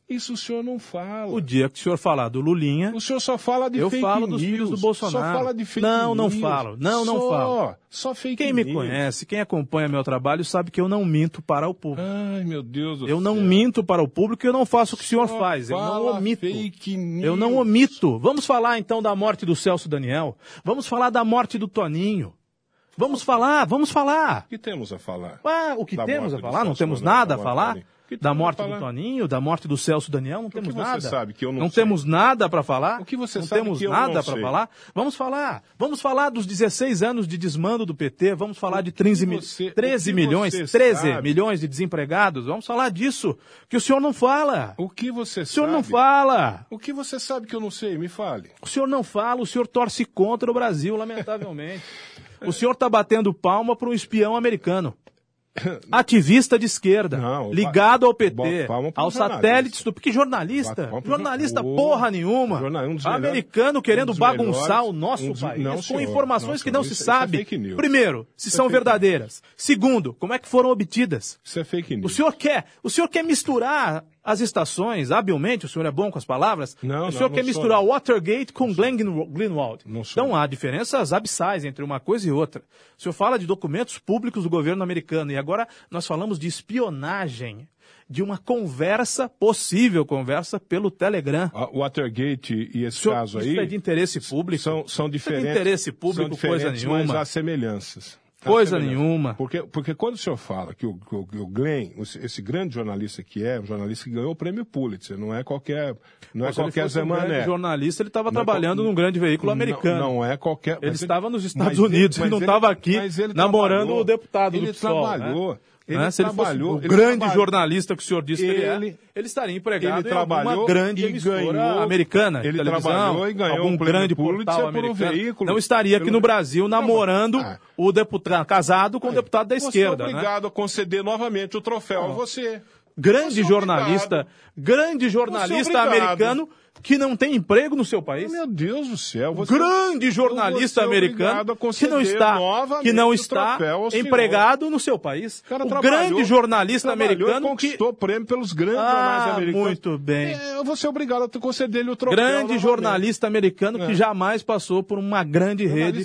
Isso o senhor não fala. O dia que o senhor falar do Lulinha, O senhor só fala de Eu fake falo dos news. filhos do Bolsonaro. Só fala de fake Não, não news. falo. Não, não só, falo. Só fake quem me news. conhece, quem acompanha meu trabalho, sabe que eu não minto para o público. Ai, meu Deus do Eu não céu. minto para o público, eu não faço o que o senhor Só faz. Eu não omito. fake news. Eu não omito. Vamos falar então da morte do Celso Daniel. Vamos falar da morte do Toninho. Vamos falar, vamos falar. O que temos a falar? Ah, o que Da temos a falar? Não temos nada a falar? Da morte do? Toninho, da morte do Celso Daniel, não temos você nada. sabe que eu não sei? temos nada para falar? O que você não sabe temos que eu nada não para falar? Vamos falar. Vamos falar dos 16 anos de desmando do PT, vamos falar de 13, mi- você- 13 o que milhões, você 13 sabe? milhões de desempregados. Vamos falar disso, que o senhor não fala. O que você O senhor sabe? não fala. O que você sabe que eu não sei? Me fale. O senhor não fala, o senhor torce contra o Brasil, lamentavelmente. (laughs) o senhor está batendo palma para um espião americano. (coughs) Ativista de esquerda, Não, ligado ao PT, aos satélites do. Que jornalista? Jornalista jornal- porra nenhuma. Jornal- um melhores- Americano querendo um bagunçar melhores- o nosso um dos- país não, com senhor, informações não, que não senhor, se é sabe. news. Primeiro, se Isso é são fake verdadeiras. Segundo, como é que foram obtidas? Isso é fake news. O senhor quer, o senhor quer misturar as estações, habilmente, o senhor é bom com as palavras? Não, o não, senhor não quer sou, misturar não. Watergate com Glenn Greenwald. Não sou. Então há diferenças abissais entre uma coisa e outra. O senhor fala de documentos públicos do governo americano e agora nós falamos de espionagem, de uma conversa, possível conversa, pelo Telegram. A Watergate e esse O senhor- caso aí isso é de interesse público? são, são Isso é diferentes. de interesse público, são coisa diferentes, Mas nenhuma. há semelhanças. Há Coisa semelhanças. nenhuma. Porque, porque quando o senhor fala que o, que o- que o Glenn, esse, grande jornalista que é, um jornalista que ganhou o prêmio Pulitzer, não é qualquer, não é Se ele qualquer Zé grande Mané. jornalista, ele estava é trabalhando qual- num grande veículo americano. Não, não é qualquer. Ele mas estava nos Estados mas Unidos, ele mas não estava aqui mas ele namorando o deputado ele do PSOL. trabalhou. né? Ele Né? Se ele fosse o grande trabalhou. jornalista que o senhor disse que ele é, Ele- ele estaria empregado ele em trabalhou grande e emissora ganhou- americana. ele trabalhou e ganhou algum um grande portal por um americano. veículo. Não estaria aqui Pelo- no Brasil namorando Ah. o deputado, casado com o deputado da esquerda. Você é né? obrigado a conceder novamente o troféu a você. Grande Você é jornalista, obrigado. grande jornalista é americano que não tem emprego no seu país. Meu Deus do céu. Você, grande jornalista americano que não está, que não está senhor. empregado no seu país. O cara o grande jornalista e americano que conquistou prêmio pelos grandes Ah, jornais americanos. muito bem. É, eu vou ser obrigado a conceder-lhe o troféu. grande novamente. jornalista americano É. que jamais passou por uma grande rede de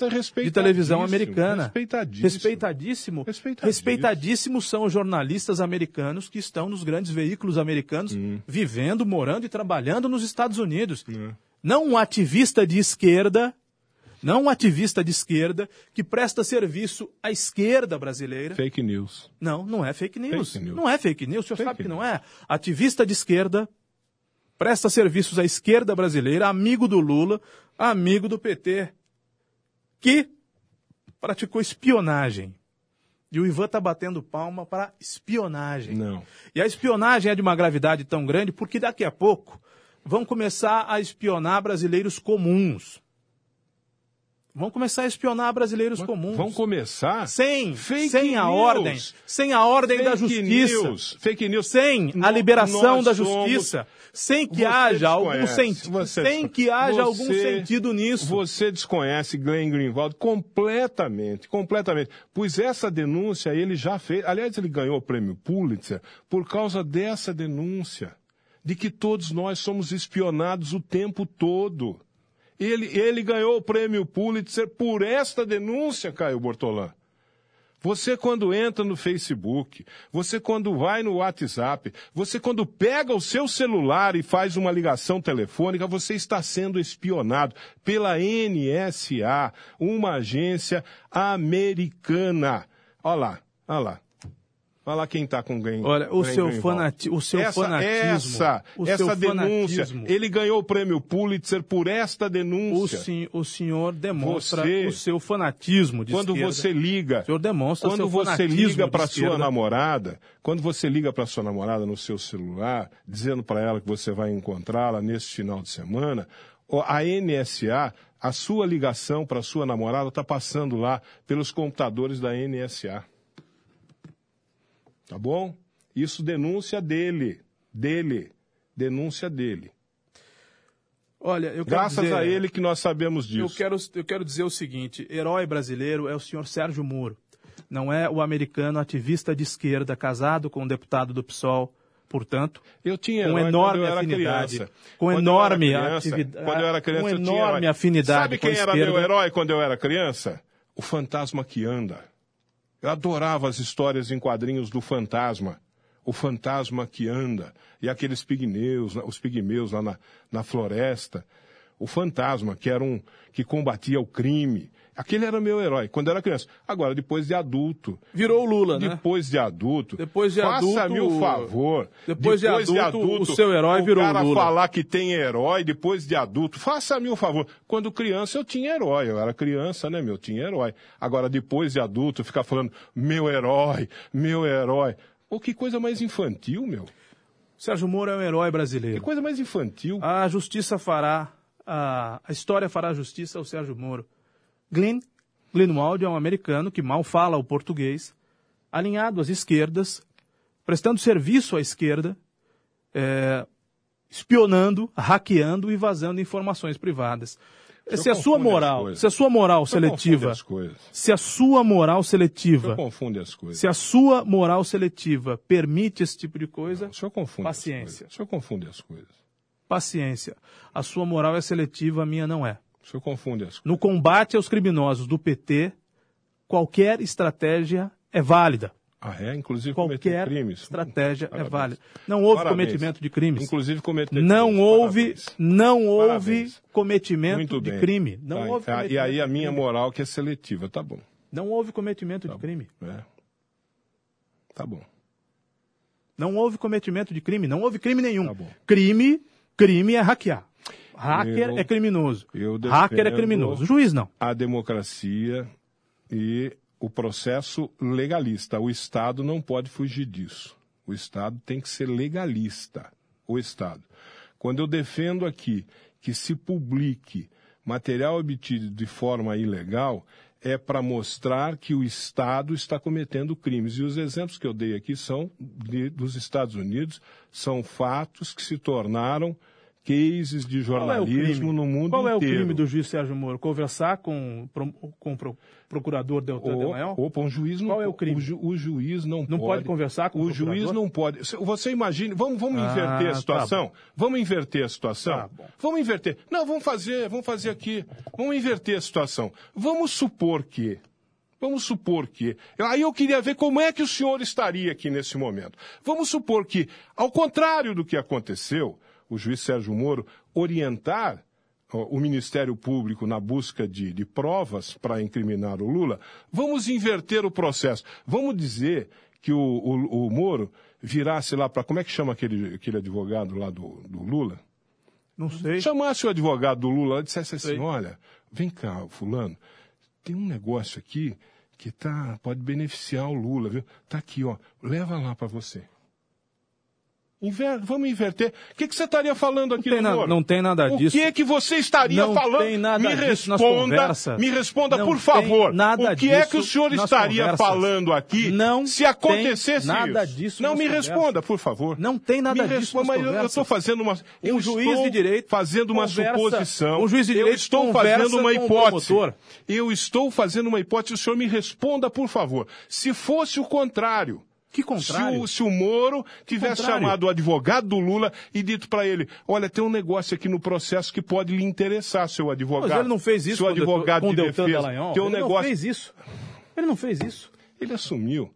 televisão respeitadíssimo, americana. respeitadíssimo. Respeitadíssimo. Respeitadíssimo. Respeitadíssimos são os jornalistas americanos que estão nos grandes veículos americanos, Hum. vivendo, morando e trabalhando nos Estados Unidos. É. Não um ativista de esquerda, não um ativista de esquerda que presta serviço à esquerda brasileira. Fake news. Não, não é fake news. Fake news. Não é fake news, o senhor Fake sabe que news. não é. Ativista de esquerda, presta serviços à esquerda brasileira, amigo do Lula, amigo do PT, que praticou espionagem. E o Ivan está batendo palma para espionagem. Não. E a espionagem é de uma gravidade tão grande porque daqui a pouco vão começar a espionar brasileiros comuns. Vão começar a espionar brasileiros comuns. Vão começar sem, Fake sem a news. ordem, sem a ordem da Fake justiça, news. Fake news. sem a liberação da somos- justiça, sem que Você haja algum sentido, sem que haja algum Você- sentido nisso. Você desconhece Glenn Greenwald completamente, completamente. Pois essa denúncia ele já fez. Aliás, ele ganhou o prêmio Pulitzer por causa dessa denúncia. De que todos nós somos espionados o tempo todo. Ele, ele ganhou o prêmio Pulitzer por esta denúncia, Caio Bortolã. Você quando entra no Facebook, você quando vai no WhatsApp, você quando pega o seu celular e faz uma ligação telefônica, você está sendo espionado pela NSA, uma agência americana. Olha lá, olha lá. Olha lá quem está com quem. Olha, o Glenn seu Greenwald. fanati- o seu essa, fanatismo, Essa, o essa denúncia. fanatismo. Ele ganhou o prêmio Pulitzer por esta O, denúncia. sen- o senhor demonstra Você- o seu fanatismo de quando esquerda. você liga, O senhor demonstra quando seu você liga para sua namorada, quando você liga para sua namorada no seu celular, dizendo para ela que você vai encontrá-la neste final de semana, a NSA, a sua ligação para sua namorada está passando lá pelos computadores da NSA. Tá bom? Isso denúncia dele, dele, denúncia dele. Olha, eu Graças dizer- a ele que nós sabemos Eu disso. quero, eu quero dizer o seguinte: herói brasileiro é o senhor Sérgio Moro. Não é o americano ativista de esquerda casado com um deputado do PSOL. Portanto, Eu tinha com enorme eu afinidade, criança. com Quando eu enorme atividade, Quando eu era criança, com eu tinha enorme herói. afinidade Sabe quem era meu herói quando eu era criança? O fantasma que anda. Eu adorava as histórias em quadrinhos do fantasma. O fantasma que anda. E aqueles pigmeus, os pigmeus lá na, na floresta. O fantasma, que era um que combatia o crime. Aquele era meu herói, quando eu era criança. Agora, depois de adulto, virou o Lula, né? depois de adulto. Depois de Faça-me adulto, o favor. depois de adulto, o seu herói o virou cara Lula. falar que tem herói depois de adulto. Faça-me o favor. Quando criança eu tinha herói. Eu era criança, né, meu? Tinha herói. Agora, depois de adulto, ficar falando meu herói, meu herói. Pô, que coisa mais infantil, meu. Sérgio Moro é um herói Que brasileiro. coisa mais infantil. A justiça fará, a, a história fará justiça ao Sérgio Moro. Glenn Greenwald é um americano que mal fala o português, alinhado às esquerdas, prestando serviço à esquerda, é, espionando, hackeando e vazando informações privadas. Se a sua moral, se a sua moral seletiva, se a sua moral seletiva, confunde as coisas. se a sua moral seletiva permite esse tipo de coisa, O senhor confunde Paciência. as coisas. O senhor confunde as coisas. paciência. A sua moral é seletiva, a minha não é. O senhor confunde as. No combate aos criminosos do PT, qualquer estratégia é válida. Ah, é? Inclusive cometer Qualquer crimes. estratégia é Parabéns. válida. Não houve Parabéns. cometimento de crimes. Inclusive cometer Não crimes. houve, Parabéns. não houve cometimento de crime. Não Tá, houve tá, cometimento E aí a minha moral que é seletiva, tá bom. Não houve cometimento de crime. É. Tá bom. Não houve cometimento de crime. Não houve crime nenhum. Tá bom. Crime, crime é hackear. Hacker Eu- é criminoso. Hacker é criminoso. Juiz não. A democracia e o processo legalista. O Estado não pode fugir disso. O Estado tem que ser legalista. O Estado. Quando eu defendo aqui que se publique material obtido de forma ilegal, é para mostrar que o Estado está cometendo crimes. E os exemplos que eu dei aqui são de- dos Estados Unidos, são fatos que se tornaram cases de Qual é jornalismo crime? no mundo Qual é o inteiro. crime do juiz Sérgio Moro? Conversar com, com o pro- procurador Deltan Dallagnol? Opa, um juiz não Qual é o crime? O, ju- o juiz não, Não pode conversar com o o juiz não pode. Você imagine, vamos, vamos Ah, inverter a tá situação? vamos inverter a situação? Tá vamos inverter. Não, vamos fazer, vamos fazer aqui. Vamos inverter a situação. Vamos supor que Vamos supor que. Aí eu queria ver como é que o senhor estaria aqui nesse momento. Vamos supor que, ao contrário do que aconteceu, o juiz Sérgio Moro orientar o Ministério Público na busca de, de provas para incriminar o Lula, vamos inverter o processo. Vamos dizer que o, o, o Moro virasse lá para. Como é que chama aquele, aquele advogado lá do, do Lula? Não sei. Chamasse o advogado do Lula e dissesse assim: Sei. olha, vem cá, Fulano, tem um negócio aqui que tá, pode beneficiar o Lula, viu? Tá aqui, ó, leva lá para você. Inver- vamos inverter. O que, que você estaria falando aqui tem no na- não tem nada o disso. que que você estaria Não falando? tem nada me disso nas responda, conversas. me responda, Não por tem favor. nada o que é disso que o senhor estaria conversas. falando aqui Não se acontecesse tem nada isso? disso Não me conversas. responda, por favor. Não tem nada me disso responda, nas mas eu- eu estou fazendo uma eu Um juiz estou de direito fazendo uma conversa- suposição. um juiz de eu direito estou conversa fazendo uma o hipótese. Eu estou fazendo uma hipótese, o senhor me responda, por favor. Se fosse o contrário, Que se contrário? o, se o Moro tivesse contrário? chamado o advogado do Lula e dito para ele: olha, tem um negócio aqui no processo que pode lhe interessar, seu advogado. Mas ele não fez isso seu advogado com o de Deltan defesa. Dallagnol. Tem um ele negócio. não fez isso. Ele não fez isso. Ele assumiu.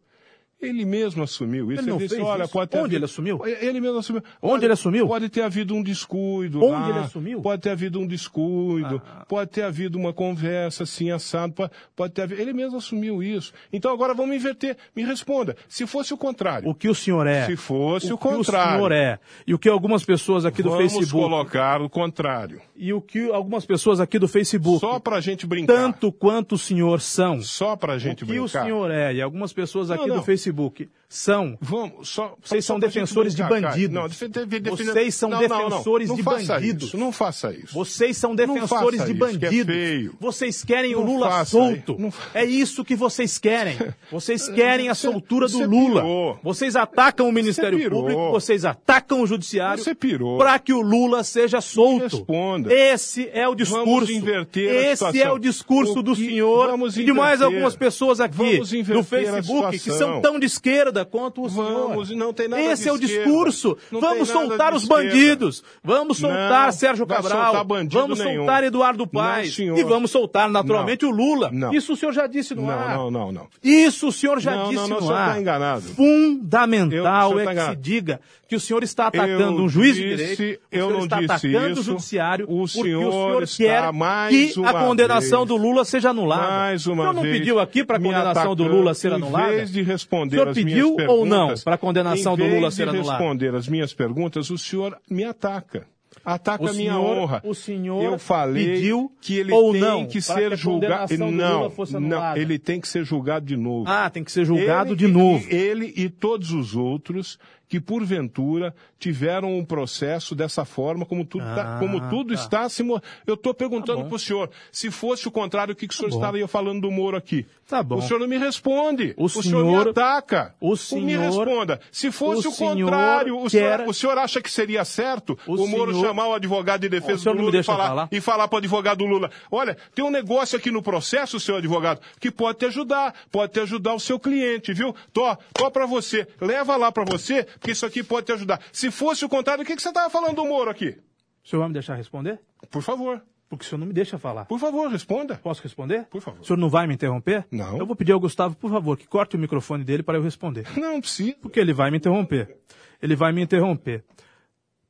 Ele mesmo assumiu isso. Ele não disse, fez olha, isso. pode ter Onde havido- ele assumiu? Ele mesmo assumiu. Onde Pode- ele assumiu? Pode ter havido um descuido Onde lá. ele assumiu? Pode ter havido um descuido. Ah. Pode ter havido uma conversa assim, assado. Pode, pode ter havido... Ele mesmo assumiu isso. Então agora vamos inverter. Me responda. Se fosse o contrário. O que o senhor é. Se fosse o que o contrário. senhor é. E o que algumas pessoas aqui do vamos Facebook. colocar o contrário. E o que algumas pessoas aqui do Facebook. Só pra gente brincar. Tanto quanto o senhor são. Só pra O gente que o brincar. senhor é e algumas pessoas aqui Não, não. do Facebook Facebook são. Vamos, só, Vocês são defensores de bandidos. Não, defe- defe- define- Vocês são não, não, não. defensores não de faça bandidos. Isso, não faça isso. Vocês são defensores de isso, que é bandidos. Vocês querem o Lula solto. É isso que vocês querem. (laughs) Vocês querem a soltura do Lula. Vocês atacam o Ministério. Público, vocês atacam o Judiciário Você pirou. para que o Lula seja solto. responda. Esse é o discurso. inverter a Esse é o discurso O do senhor e de mais algumas pessoas aqui a Facebook que são tão de esquerda quanto o senhor. Vamos, não tem nada Esse é o esquerda. discurso. Não Vamos soltar os esquerda. bandidos. Vamos soltar Não, Sérgio Cabral. soltar Vamos nenhum. soltar Eduardo Paes. Não, senhor. e vamos soltar naturalmente o Lula. Não. Isso o senhor já disse no Não, ar. não, não, não. Isso o senhor já Não, disse não, não, no o senhor ar. tá enganado. Fundamental Eu- o senhor é tá que se diga que o senhor está atacando Eu um juiz de disse- direito, o eu senhor não está atacando isso. o judiciário, O porque senhor o senhor quer mais que a condenação vez- do Lula seja anulada. Mais uma o senhor não vez, pediu aqui para a condenação do Lula ser anulada? Em vez de responder O senhor pediu ou não para a condenação do em vez Lula de ser anulada? responder as minhas perguntas, o senhor me ataca. Ataca O a minha senhor- honra. o senhor Eu falei pediu que ele ou tem não que ser julgado. Não, não, ele tem que ser julgado de novo. Ah, tem que ser julgado Ele de novo. Ele e todos os outros que, porventura, tiveram um processo dessa forma, como tudo, tá- Ah, como tudo tá. está se. mo- Eu estou perguntando Tá para o senhor, se fosse o contrário, o que, que o senhor bom. estaria falando do Moro aqui? Tá bom. O senhor não me responde. O senhor, senhor- me ataca. o Me senhor- responda. Se fosse o o, senhor contrário, o, senhor, quer- o senhor acha que seria certo O o, Moro senhor- chamar o advogado de O defesa senhor do me Lula e falar, falar? e falar para o advogado do Lula: olha, tem um negócio aqui no processo, seu advogado, que pode te ajudar, pode te ajudar o seu cliente, viu? Tô, tô para você, leva lá para você, porque isso aqui pode te ajudar. Se fosse o contrário, o que, que você estava falando do Moro aqui? O senhor vai me deixar responder? Por favor, Porque o senhor não me deixa falar. por favor, responda. Posso responder? Por favor. O senhor não vai me interromper? Não. Eu vou pedir ao Gustavo, por favor, que corte o microfone dele para eu responder. (laughs) Não, precisa. Porque ele vai me interromper. Ele vai me interromper.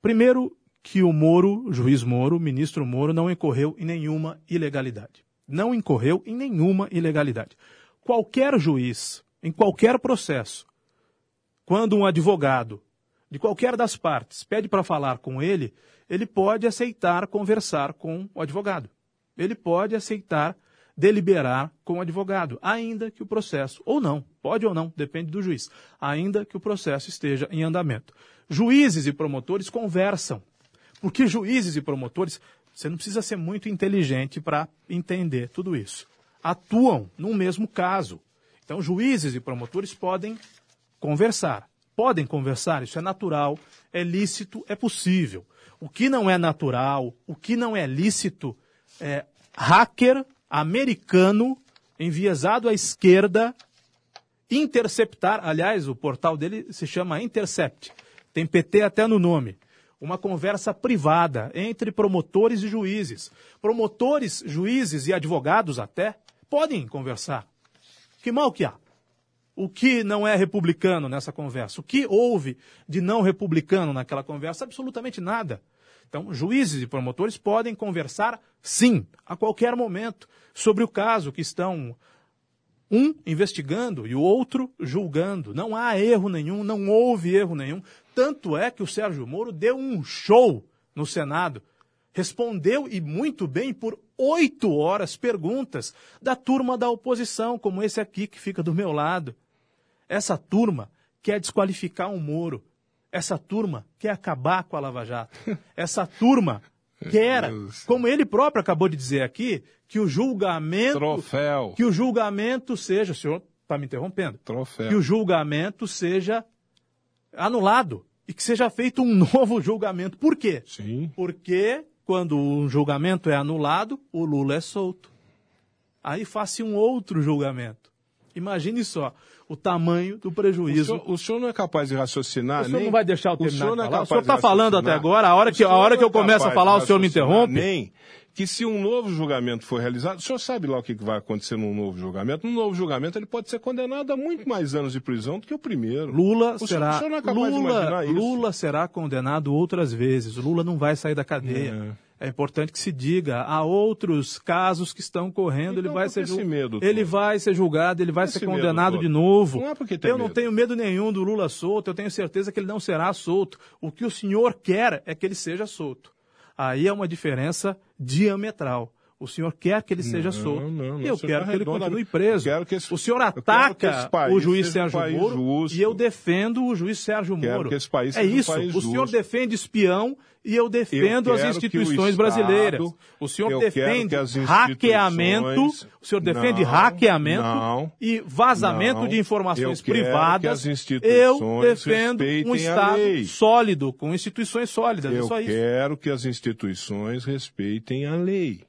Primeiro, que o Moro, o juiz Moro, ministro Moro, não incorreu em nenhuma ilegalidade. Não incorreu em nenhuma ilegalidade. Qualquer juiz, em qualquer processo, quando um advogado de qualquer das partes pede para falar com ele, ele pode aceitar conversar com o advogado. Ele pode aceitar deliberar com o advogado, ainda que o processo, ou não, pode ou não, depende do juiz, ainda que o processo esteja em andamento. Juízes e promotores conversam, porque juízes e promotores, você não precisa ser muito inteligente para entender tudo isso. Atuam no mesmo caso. Então, juízes e promotores podem conversar. Podem conversar, isso é natural, é lícito, é possível. O que não é natural, o que não é lícito, é hacker americano enviesado à esquerda interceptar, aliás, o portal dele se chama Intercept, tem PT até no nome. Uma conversa privada entre promotores e juízes. Promotores, juízes e advogados até podem conversar. Que mal que há? O que não é republicano nessa conversa? O que houve de não republicano naquela conversa? Absolutamente nada. Então, juízes e promotores podem conversar, sim, a qualquer momento, sobre o caso que estão um investigando e o outro julgando. Não há erro nenhum, não houve erro nenhum. Tanto é que o Sérgio Moro deu um show no Senado. Respondeu e muito bem por oito horas perguntas da turma da oposição, como esse aqui que fica do meu lado. Essa turma quer desqualificar o Moro. Essa turma quer acabar com a Lava Jato. (laughs) Essa turma quer, como ele próprio acabou de dizer aqui, que o julgamento. Troféu. Que o julgamento seja. O senhor está me interrompendo. Troféu. Que o julgamento seja anulado e que seja feito um (laughs) novo julgamento. Por quê? Sim. Porque quando um julgamento é anulado, o Lula é solto. Aí faça um outro julgamento. Imagine só o tamanho do prejuízo. O senhor, o senhor não é capaz de raciocinar. O senhor nem... não vai deixar eu terminar o senhor é? O senhor está falando raciocinar. até agora, a hora O que, a senhor hora que não eu é começo a falar, o senhor me interrompe? Nem que se um novo julgamento for realizado, o senhor sabe lá o que que vai acontecer num novo julgamento? Num novo julgamento ele pode ser condenado a muito mais anos de prisão do que o primeiro. Lula O senhor- será o senhor não é capaz de imaginar Lula, isso? Lula será condenado outras vezes. Lula não vai sair da cadeia. É. importante que se diga, há outros casos que estão correndo, ele Então, vai por ser esse medo ele todo? vai ser julgado, ele vai ser esse medo condenado de novo. Não é porque tem eu não medo. tenho medo nenhum do Lula solto, eu tenho certeza que ele não será solto. O que o senhor quer é que ele seja solto. Aí é uma diferença diametral. O senhor quer que ele seja solto. não, não, eu você quero tá que ele continue preso. Esse- o senhor ataca o juiz um Sérgio país Moro justo. e eu defendo o juiz Sérgio Moro. que esse país é um isso. país o senhor justo. defende espião e eu defendo Eu as que o instituições Estado- brasileiras. O senhor defende as hackeamento. instituições- O senhor defende Não, hackeamento não, e vazamento não. de informações Eu privadas. instituições eu defendo um Estado sólido, com instituições sólidas. é Eu isso. quero que as instituições respeitem a lei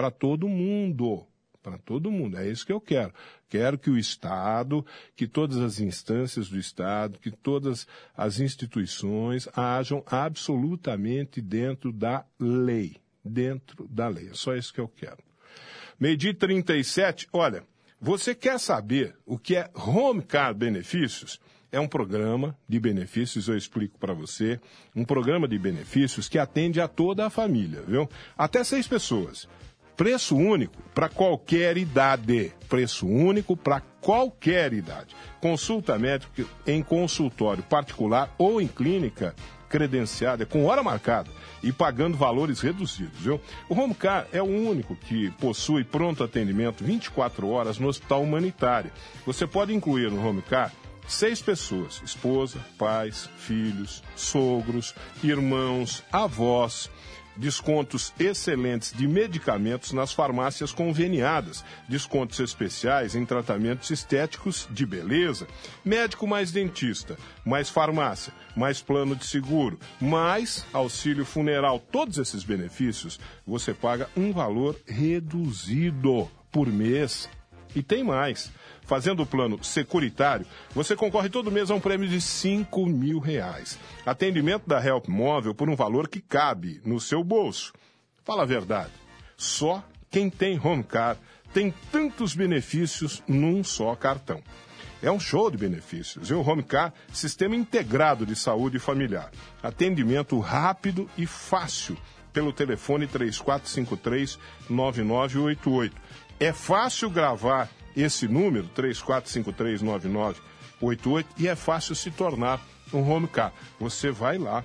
para todo mundo. Para todo mundo. É isso que eu quero. Quero que o Estado, que todas as instâncias do Estado, que todas as instituições ajam absolutamente dentro da lei. Dentro da lei. É só isso que eu quero. Medir 37, olha, você quer saber o que é Home Car Benefícios? É um programa de benefícios, eu explico para você. Um programa de benefícios que atende a toda a família, viu? Até seis pessoas. Preço único para qualquer idade. Preço único para qualquer idade. Consulta médica em consultório particular ou em clínica credenciada, com hora marcada e pagando valores reduzidos, viu? O Home Car é o único que possui pronto atendimento 24 horas no hospital humanitário. Você pode incluir no Home Car seis pessoas: esposa, pais, filhos, sogros, irmãos, avós. Descontos excelentes de medicamentos nas farmácias conveniadas, descontos especiais em tratamentos estéticos de beleza, médico mais dentista, mais farmácia, mais plano de seguro, mais auxílio funeral. Todos esses benefícios você paga um valor reduzido por mês. E tem mais. Fazendo o plano securitário, você concorre todo mês a um prêmio de 5 mil reais. Atendimento da Help Móvel por um valor que cabe no seu bolso. Fala a verdade. Só quem tem Home Car tem tantos benefícios num só cartão. É um show de benefícios. E o Home Car, sistema integrado de saúde familiar. Atendimento rápido e fácil pelo telefone 3453-9988. É fácil gravar esse número, 34539988, e é fácil se tornar um home car. Você vai lá,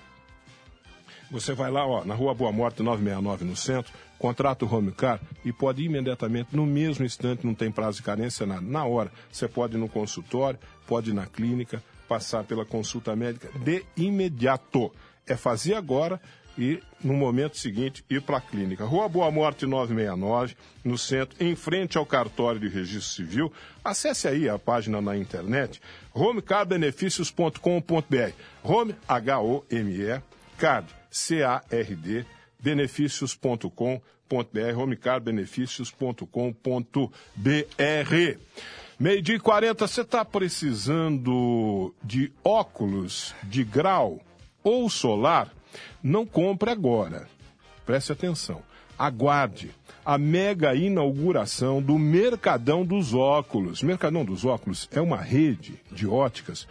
você vai lá, ó, na Rua Boa Morte 969 no centro, contrata o home car e pode imediatamente, no mesmo instante, não tem prazo de carência, nada. Na hora, você pode ir no consultório, pode ir na clínica, passar pela consulta médica de imediato. É fazer agora e, no momento seguinte, ir para a clínica. Rua Boa Morte 969, no centro, em frente ao cartório de registro civil. Acesse aí a página na internet, homecarbenefícios.com.br. Home, H-O-M-E, card, C-A-R-D, benefícios.com.br, homecarbenefícios.com.br. Meio dia e 40, você está precisando de óculos de grau ou solar? Não compre agora. Preste atenção. Aguarde a mega inauguração do Mercadão dos Óculos. Mercadão dos Óculos é uma rede de óticas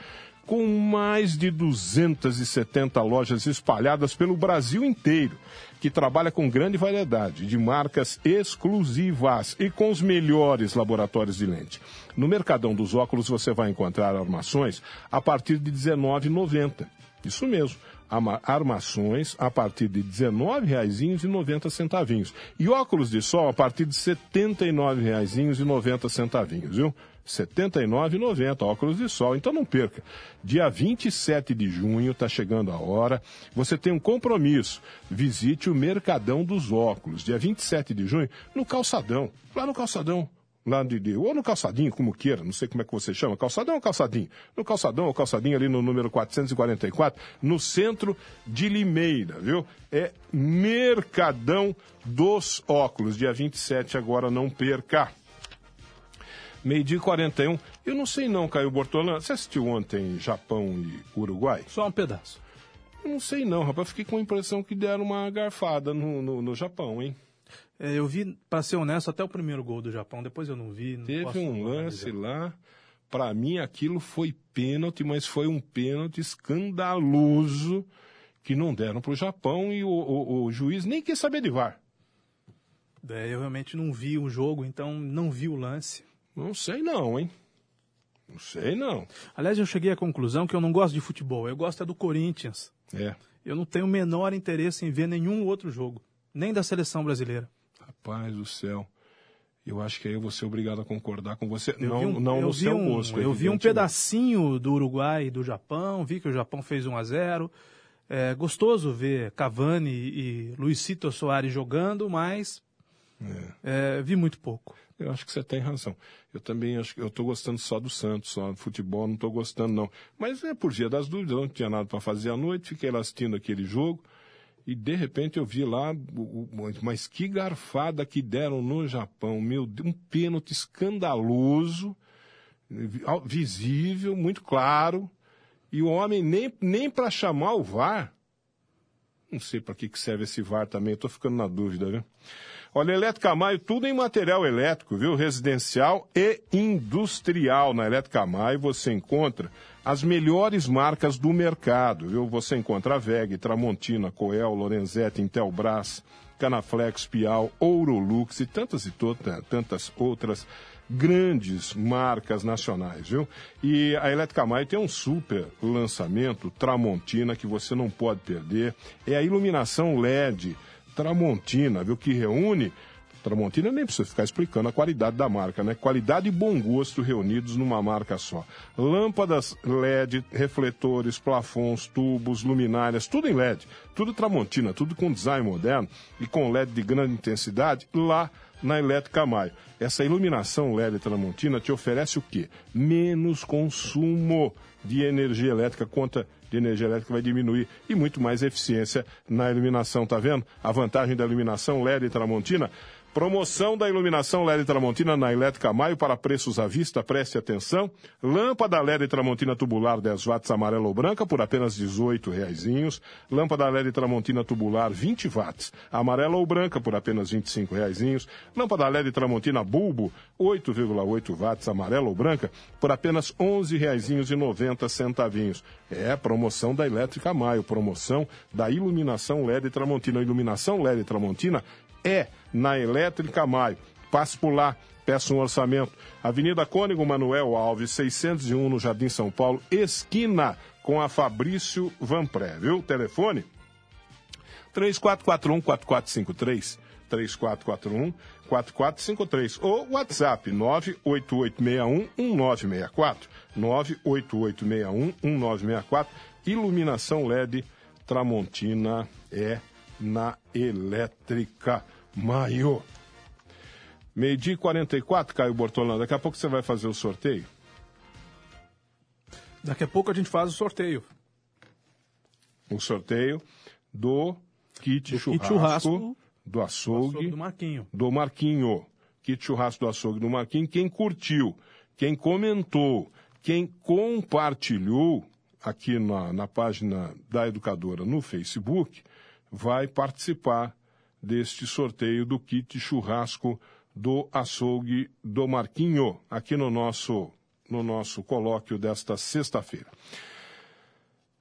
com mais de 270 lojas espalhadas pelo Brasil inteiro, que trabalha com grande variedade de marcas exclusivas e com os melhores laboratórios de lente. No Mercadão dos Óculos você vai encontrar armações a partir de R$19,90. Isso mesmo armações a partir de R$19,90. E óculos de sol a partir de R$ 79,90, viu? R$ 79,90 óculos de sol. Então não perca. Dia 27 de junho está chegando a hora. Você tem um compromisso. Visite o Mercadão dos Óculos. Dia 27 de junho no Calçadão. Lá no Calçadão lá de, de, ou no calçadinho, como queira, não sei como é que você chama, calçadão ou calçadinho? No calçadão ou calçadinho ali no número 444, no centro de Limeira, viu? É Mercadão dos Óculos, dia 27 agora, não perca. Meio-dia 41. Eu não sei não, Caio Bortolã. Você assistiu ontem Japão e Uruguai? Só um pedaço. Eu não sei não, rapaz. Fiquei com a impressão que deram uma garfada no, no, no Japão, hein? É, eu vi, para ser honesto, até o primeiro gol do Japão, depois eu não vi. Não Teve um lance lá, para mim aquilo foi pênalti, mas foi um pênalti escandaloso que não deram para o Japão e o, o, o, juiz nem quis saber de VAR. É, eu realmente não vi o jogo, então não vi o lance. Não sei não, hein? Não sei não. Aliás, eu cheguei à conclusão que eu não gosto de futebol, eu gosto é do Corinthians. É. Eu não tenho o menor interesse em ver nenhum outro jogo, nem da seleção brasileira. Rapaz do céu. Eu acho que aí eu vou ser obrigado a concordar com você. Eu não, um, não no seu um, gosto. Eu vi um pedacinho do Uruguai e do Japão, vi que o Japão fez 1 a 0 É gostoso ver Cavani e Luizito Soares jogando, mas é. É, vi muito pouco. Eu acho que você tem razão. Eu também acho que eu estou gostando só do Santos, só do futebol, não estou gostando não. Mas é por dia das dúvidas, eu não tinha nada para fazer à noite, fiquei lá assistindo aquele jogo. E de repente eu vi lá, mas que garfada que deram no Japão, meu Deus, um pênalti escandaloso, visível, muito claro, e o homem nem, nem para chamar o VAR, não sei para que, que serve esse VAR também, estou ficando na dúvida, viu? Olha, Elétrica Maio, tudo em material elétrico, viu? Residencial e industrial. Na Elétrica Maio você encontra as melhores marcas do mercado, viu? Você encontra a VEG, Tramontina, Coel, Lorenzetti, Intelbras, Canaflex, Pial, Ourolux e tantas e tantas outras grandes marcas nacionais, viu? E a Elétrica Maio tem um super lançamento, Tramontina, que você não pode perder. É a iluminação LED Tramontina, viu? Que reúne Tramontina nem precisa ficar explicando a qualidade da marca, né? Qualidade e bom gosto reunidos numa marca só. Lâmpadas LED, refletores, plafons, tubos, luminárias, tudo em LED. Tudo Tramontina, tudo com design moderno e com LED de grande intensidade lá na Elétrica Maio. Essa iluminação LED Tramontina te oferece o quê? Menos consumo de energia elétrica, conta de energia elétrica vai diminuir e muito mais eficiência na iluminação, tá vendo? A vantagem da iluminação LED Tramontina Promoção da iluminação LED Tramontina na Elétrica Maio para preços à vista, preste atenção. Lâmpada LED Tramontina tubular 10 watts amarela ou branca por apenas R$ 18,00. Lâmpada LED Tramontina tubular 20 watts, amarela ou branca por apenas R$ 25,00. Lâmpada LED Tramontina bulbo 8,8 watts, amarela ou branca por apenas R$ 11,90. É promoção da Elétrica Maio, promoção da iluminação LED Tramontina. Iluminação LED Tramontina é na Elétrica Maio. Passe por lá, peça um orçamento. Avenida Cônigo Manuel Alves, 601 no Jardim São Paulo, esquina com a Fabrício Vanpré, viu? Telefone 3441-4453. 3441-4453 ou WhatsApp 98861-1964. 98861-1964. Iluminação LED Tramontina é na elétrica. Maio. Meio-dia e 44, Caio Bortolão. Daqui a pouco você vai fazer o sorteio? Daqui a pouco a gente faz o sorteio. O sorteio do kit, do churrasco, kit churrasco, do açougue, do açougue do Marquinho. Do Marquinho. Kit churrasco do açougue do Marquinho. Quem curtiu, quem comentou, quem compartilhou aqui na, na página da Educadora no Facebook, vai participar deste sorteio do kit churrasco do açougue do Marquinho, aqui no nosso, no nosso colóquio desta sexta-feira.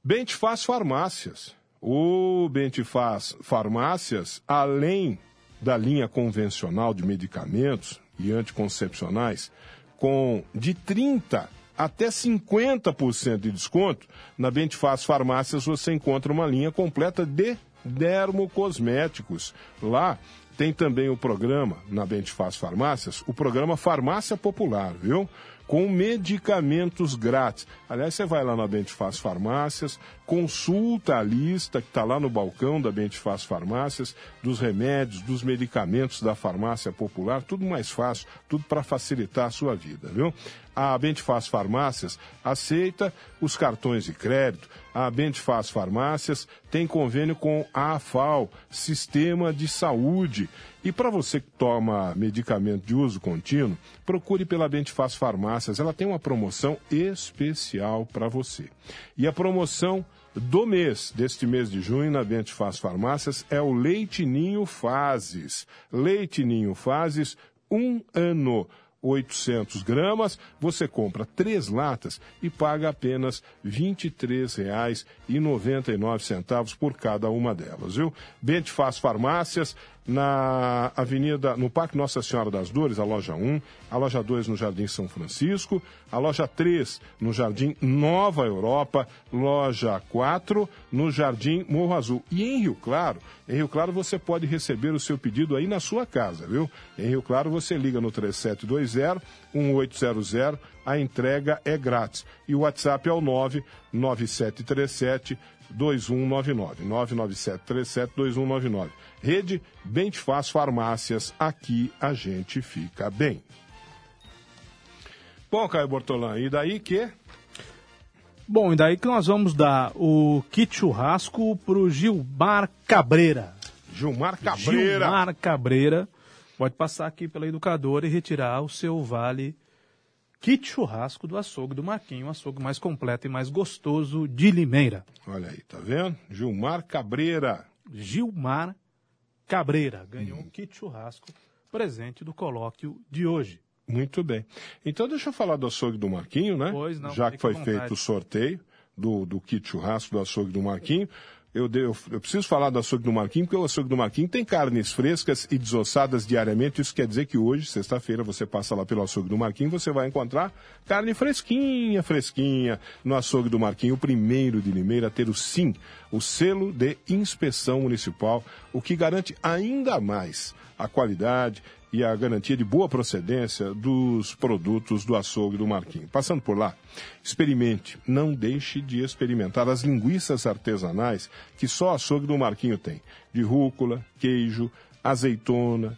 Bentifaz Farmácias. O Bentifaz Farmácias, além da linha convencional de medicamentos e anticoncepcionais, com de 30 até 50% de desconto, na Bentifaz Farmácias você encontra uma linha completa de dermocosméticos. Lá tem também o programa, na Bentifaz Farmácias, o programa Farmácia Popular, viu? com medicamentos grátis. Aliás, você vai lá na Bentifaz Farmácias, consulta a lista que está lá no balcão da Bentifaz Farmácias, dos remédios, dos medicamentos da farmácia popular, tudo mais fácil, tudo para facilitar a sua vida, viu? A Bentifaz Farmácias aceita os cartões de crédito. A Bentifaz Farmácias tem convênio com a AFAL, Sistema de Saúde. E para você que toma medicamento de uso contínuo, procure pela Bentifaz Farmácias. Ela tem uma promoção especial para você. E a promoção do mês, deste mês de junho, na Bentifaz Farmácias, é o Leite Ninho Fases. Leite Ninho Fases, um ano. 800 gramas, você compra três latas e paga apenas R$ 23,99 por cada uma delas, viu? Bentifaz Farmácias, na Avenida, no Parque Nossa Senhora das Dores, a loja 1, a loja 2 no Jardim São Francisco, a loja 3 no Jardim Nova Europa, loja 4 no Jardim Morro Azul. E em Rio Claro, em Rio Claro você pode receber o seu pedido aí na sua casa, viu? Em Rio Claro você liga no 3720 1800, a entrega é grátis. E o WhatsApp é o 99737 2199. 99737 2199. Rede Bentifaz Farmácias. Aqui a gente fica bem. Bom, Caio Bortolã, e daí que? Bom, e daí que nós vamos dar o kit churrasco pro Gilmar Cabreira. Gilmar Cabreira. Gilmar Cabreira. Pode passar aqui pela educadora e retirar o seu vale kit churrasco do açougue do Marquinho, o açougue mais completo e mais gostoso de Limeira. Olha aí, tá vendo? Gilmar Cabreira. Gilmar Cabreira ganhou hum. um kit churrasco presente do colóquio de hoje. Muito bem. Então deixa eu falar do açougue do Marquinho, né? Pois não. Já que foi feito o sorteio do, do kit churrasco do açougue do Marquinho eu, eu, eu, preciso falar do açougue do Marquinhos, porque o açougue do Marquinhos tem carnes frescas e desossadas diariamente. Isso quer dizer que hoje, sexta-feira, você passa lá pelo açougue do Marquinhos, você vai encontrar carne fresquinha, fresquinha, no açougue do Marquinhos, o primeiro de Limeira a ter o SIM, o selo de inspeção municipal, o que garante ainda mais a qualidade e a garantia de boa procedência dos produtos do açougue do Marquinhos. Passando por lá, experimente, não deixe de experimentar as linguiças artesanais que só o açougue do Marquinho tem. De rúcula, queijo, azeitona,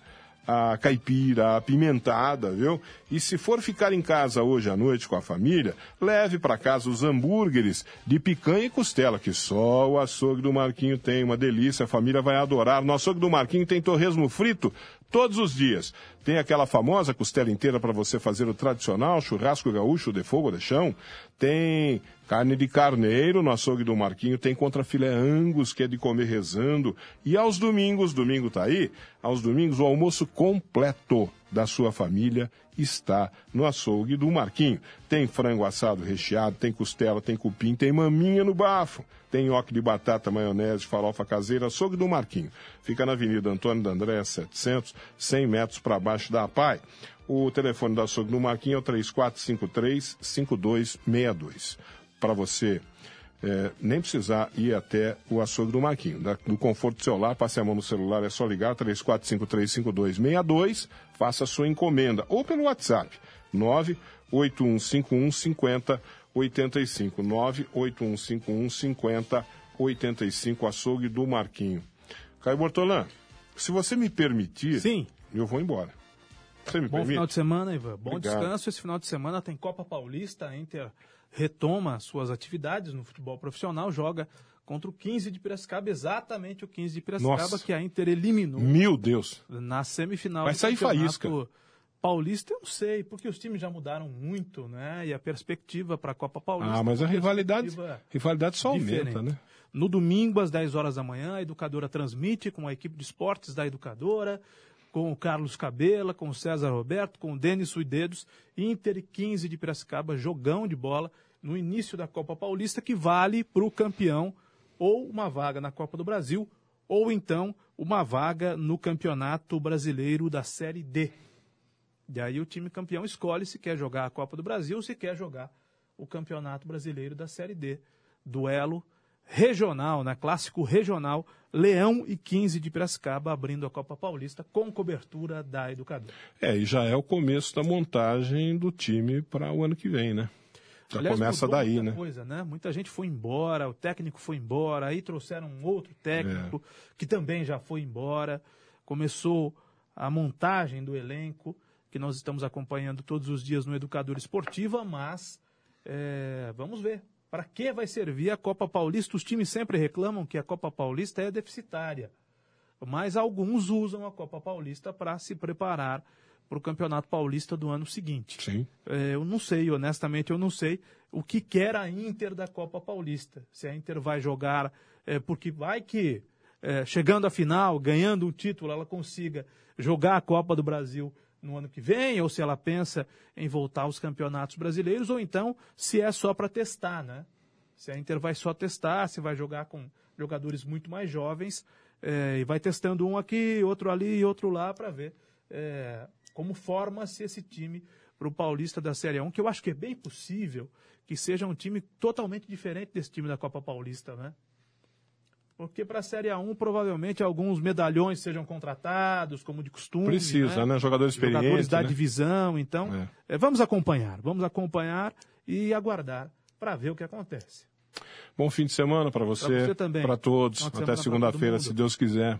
a caipira, a apimentada, viu? E se for ficar em casa hoje à noite com a família, leve para casa os hambúrgueres de picanha e costela, que só o açougue do Marquinho tem. Uma delícia, a família vai adorar. No açougue do Marquinho tem torresmo frito todos os dias. Tem aquela famosa costela inteira para você fazer o tradicional churrasco gaúcho de fogo de chão. Tem carne de carneiro no açougue do Marquinho. Tem contra filé angus, que é de comer rezando. E aos domingos, domingo tá aí, aos domingos o almoço completo da sua família está no açougue do Marquinho. Tem frango assado recheado, tem costela, tem cupim, tem maminha no bafo, tem nhoque de batata, maionese, farofa caseira, açougue do Marquinho. Fica na Avenida Antônio da André, 700, 100 metros para baixo da PAI. O telefone do açougue do Marquinho é o 3453-5262. Para você é, nem precisar ir até o açougue do Marquinho. Da, do conforto do seu lar, passe a mão no celular, é só ligar 34535262, faça a sua encomenda. Ou pelo WhatsApp, 98151 5085. 98151 5085, açougue do Marquinho. Caio Bortolã, se você me permitir, Sim. eu vou embora. Você me Bom permite? final de semana, Ivan. Bom Obrigado. descanso. Esse final de semana tem Copa Paulista, Inter retoma suas atividades no futebol profissional, joga contra o 15 de Piracicaba, exatamente o 15 de Piracicaba Nossa. que a Inter eliminou. Meu Deus. Na semifinal Vai sair faísca. Paulista eu não sei, porque os times já mudaram muito, né? E a perspectiva para a Copa Paulista. Ah, mas a rivalidade, rivalidade só diferente. aumenta, né? No domingo, às 10 horas da manhã, a educadora transmite com a equipe de esportes da educadora, com o Carlos Cabela, com o César Roberto, com o Denis Suidedos, Inter 15 de Piracicaba, jogão de bola no início da Copa Paulista que vale para o campeão ou uma vaga na Copa do Brasil ou então uma vaga no Campeonato Brasileiro da Série D. E aí o time campeão escolhe se quer jogar a Copa do Brasil ou se quer jogar o Campeonato Brasileiro da Série D. Duelo regional, né? clássico regional, Leão e 15 de Piracicaba abrindo a Copa Paulista com cobertura da Educadora. É, e já é o começo da montagem do time para o ano que vem, né? Já Aliás, começa daí, né? Coisa, né? Muita gente foi embora, o técnico foi embora, aí trouxeram um outro técnico é. que também já foi embora. Começou a montagem do elenco, que nós estamos acompanhando todos os dias no Educador Esportiva, mas é, vamos ver para que vai servir a Copa Paulista? Os times sempre reclamam que a Copa Paulista é deficitária, mas alguns usam a Copa Paulista para se preparar para o Campeonato Paulista do ano seguinte. Sim. É, eu não sei, honestamente, eu não sei o que quer a Inter da Copa Paulista. Se a Inter vai jogar, é, porque vai que, é, chegando à final, ganhando um título, ela consiga jogar a Copa do Brasil no ano que vem, ou se ela pensa em voltar aos campeonatos brasileiros, ou então se é só para testar, né? Se a Inter vai só testar, se vai jogar com jogadores muito mais jovens, é, e vai testando um aqui, outro ali e outro lá para ver é, como forma-se esse time para o Paulista da Série 1, que eu acho que é bem possível que seja um time totalmente diferente desse time da Copa Paulista, né? Porque para a Série A1, provavelmente alguns medalhões sejam contratados, como de costume. Precisa, né? né? Jogadores experientes. Jogadores da né? divisão. Então, é. É, vamos acompanhar. Vamos acompanhar e aguardar para ver o que acontece. Bom fim de semana para você. Para você também. Para todos. Até segunda-feira, se Deus quiser.